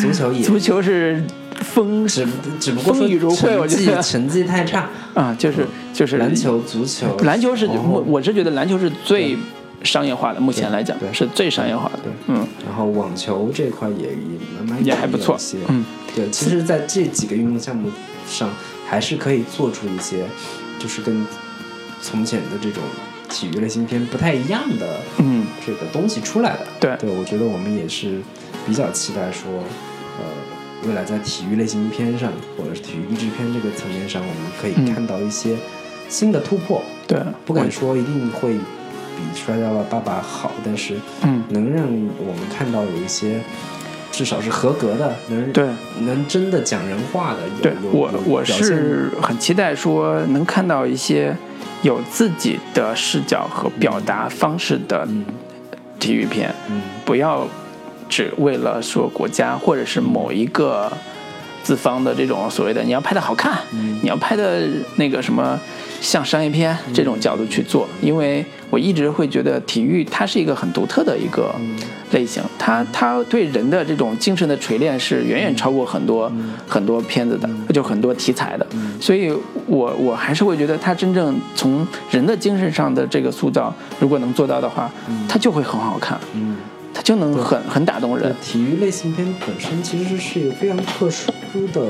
足球也足球是风只只不过说风雨如晦成我觉得。绩成绩太差，啊，就是就是篮球、足球、篮球是我我是觉得篮球是最商业化的，目前来讲对。是最商业化的对。嗯，然后网球这块也也慢慢也还不错些。嗯，对，其实，在这几个运动项目上，还是可以做出一些，就是跟从前的这种体育类型片不太一样的嗯，这个东西出来的。对。对，我觉得我们也是比较期待说，呃，未来在体育类型片上，或者是体育励志片这个层面上，我们可以嗯。看到一些新的突破。对，不敢说一定会比《摔跤吧，爸爸》好，但是嗯。能让我们看到有一些至少是合格的，能对。能真的讲人话的，有对有有我我是很期待说能看到一些有自己的视角和表达方式的体育片，嗯。不要只为了说国家或者是某一个资方的这种所谓的你要拍的好看，嗯。你要拍的那个什么像商业片这种角度去做，因为我一直会觉得体育它是一个很独特的一个类型，它它对人的这种精神的锤炼是远远超过很多、很多片子的，就很多题材的，所以我我还是会觉得它真正从人的精神上的这个塑造，如果能做到的话，它就会很好看，嗯。它就能很很打动人。体育类型片本身其实是一个非常特殊的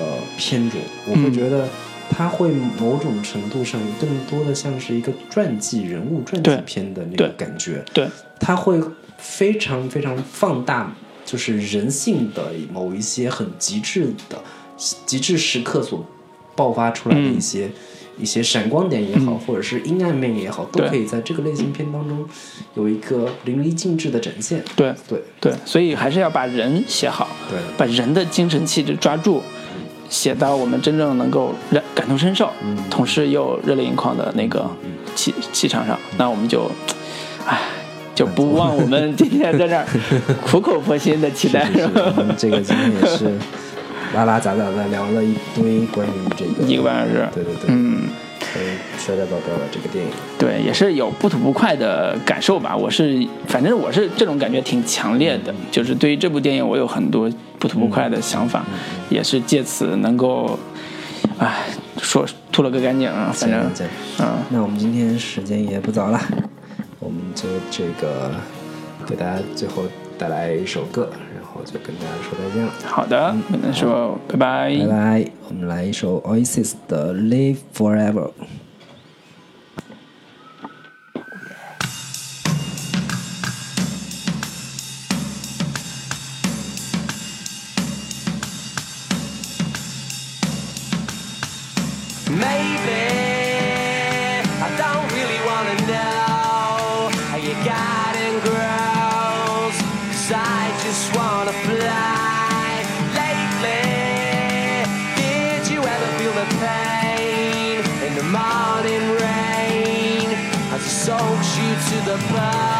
呃片种，我会嗯。觉得它会某种程度上更多的像是一个传记人物传记片的那对。个感觉，对，它会非常非常放大，就是人性的某一些很极致的极致时刻所爆发出来的嗯一些。一些闪光点也好，或者是阴暗面也好，都可以在这个类型片当中有一个淋漓尽致的展现。对对。对，所以还是要把人写好，对，把人的精神气质抓住，写到我们真正能够感感同身受，同时又热泪盈眶的那个气气场上，那我们就，唉，就不忘我们今天在这儿苦口婆心的期待，是是，<laughs> 我们这个今天也是拉拉杂杂的聊了一堆关于这个一个半小时，对对对，嗯。摔跤宝宝》的这个电影，对，也是有不吐不快的感受吧。我是，反正我是这种感觉挺强烈的，就是对于这部电影，我有很多不吐不快的想法，也是借此能够，哎，说吐了个干净啊。反正，嗯，那我们今天时间也不早了，我们就这个给大家最后带来一首歌，然后就跟大家说再见了。好的，跟大家说拜拜。拜拜，我们来一首 Oasis 的《Live Forever》。goodbye.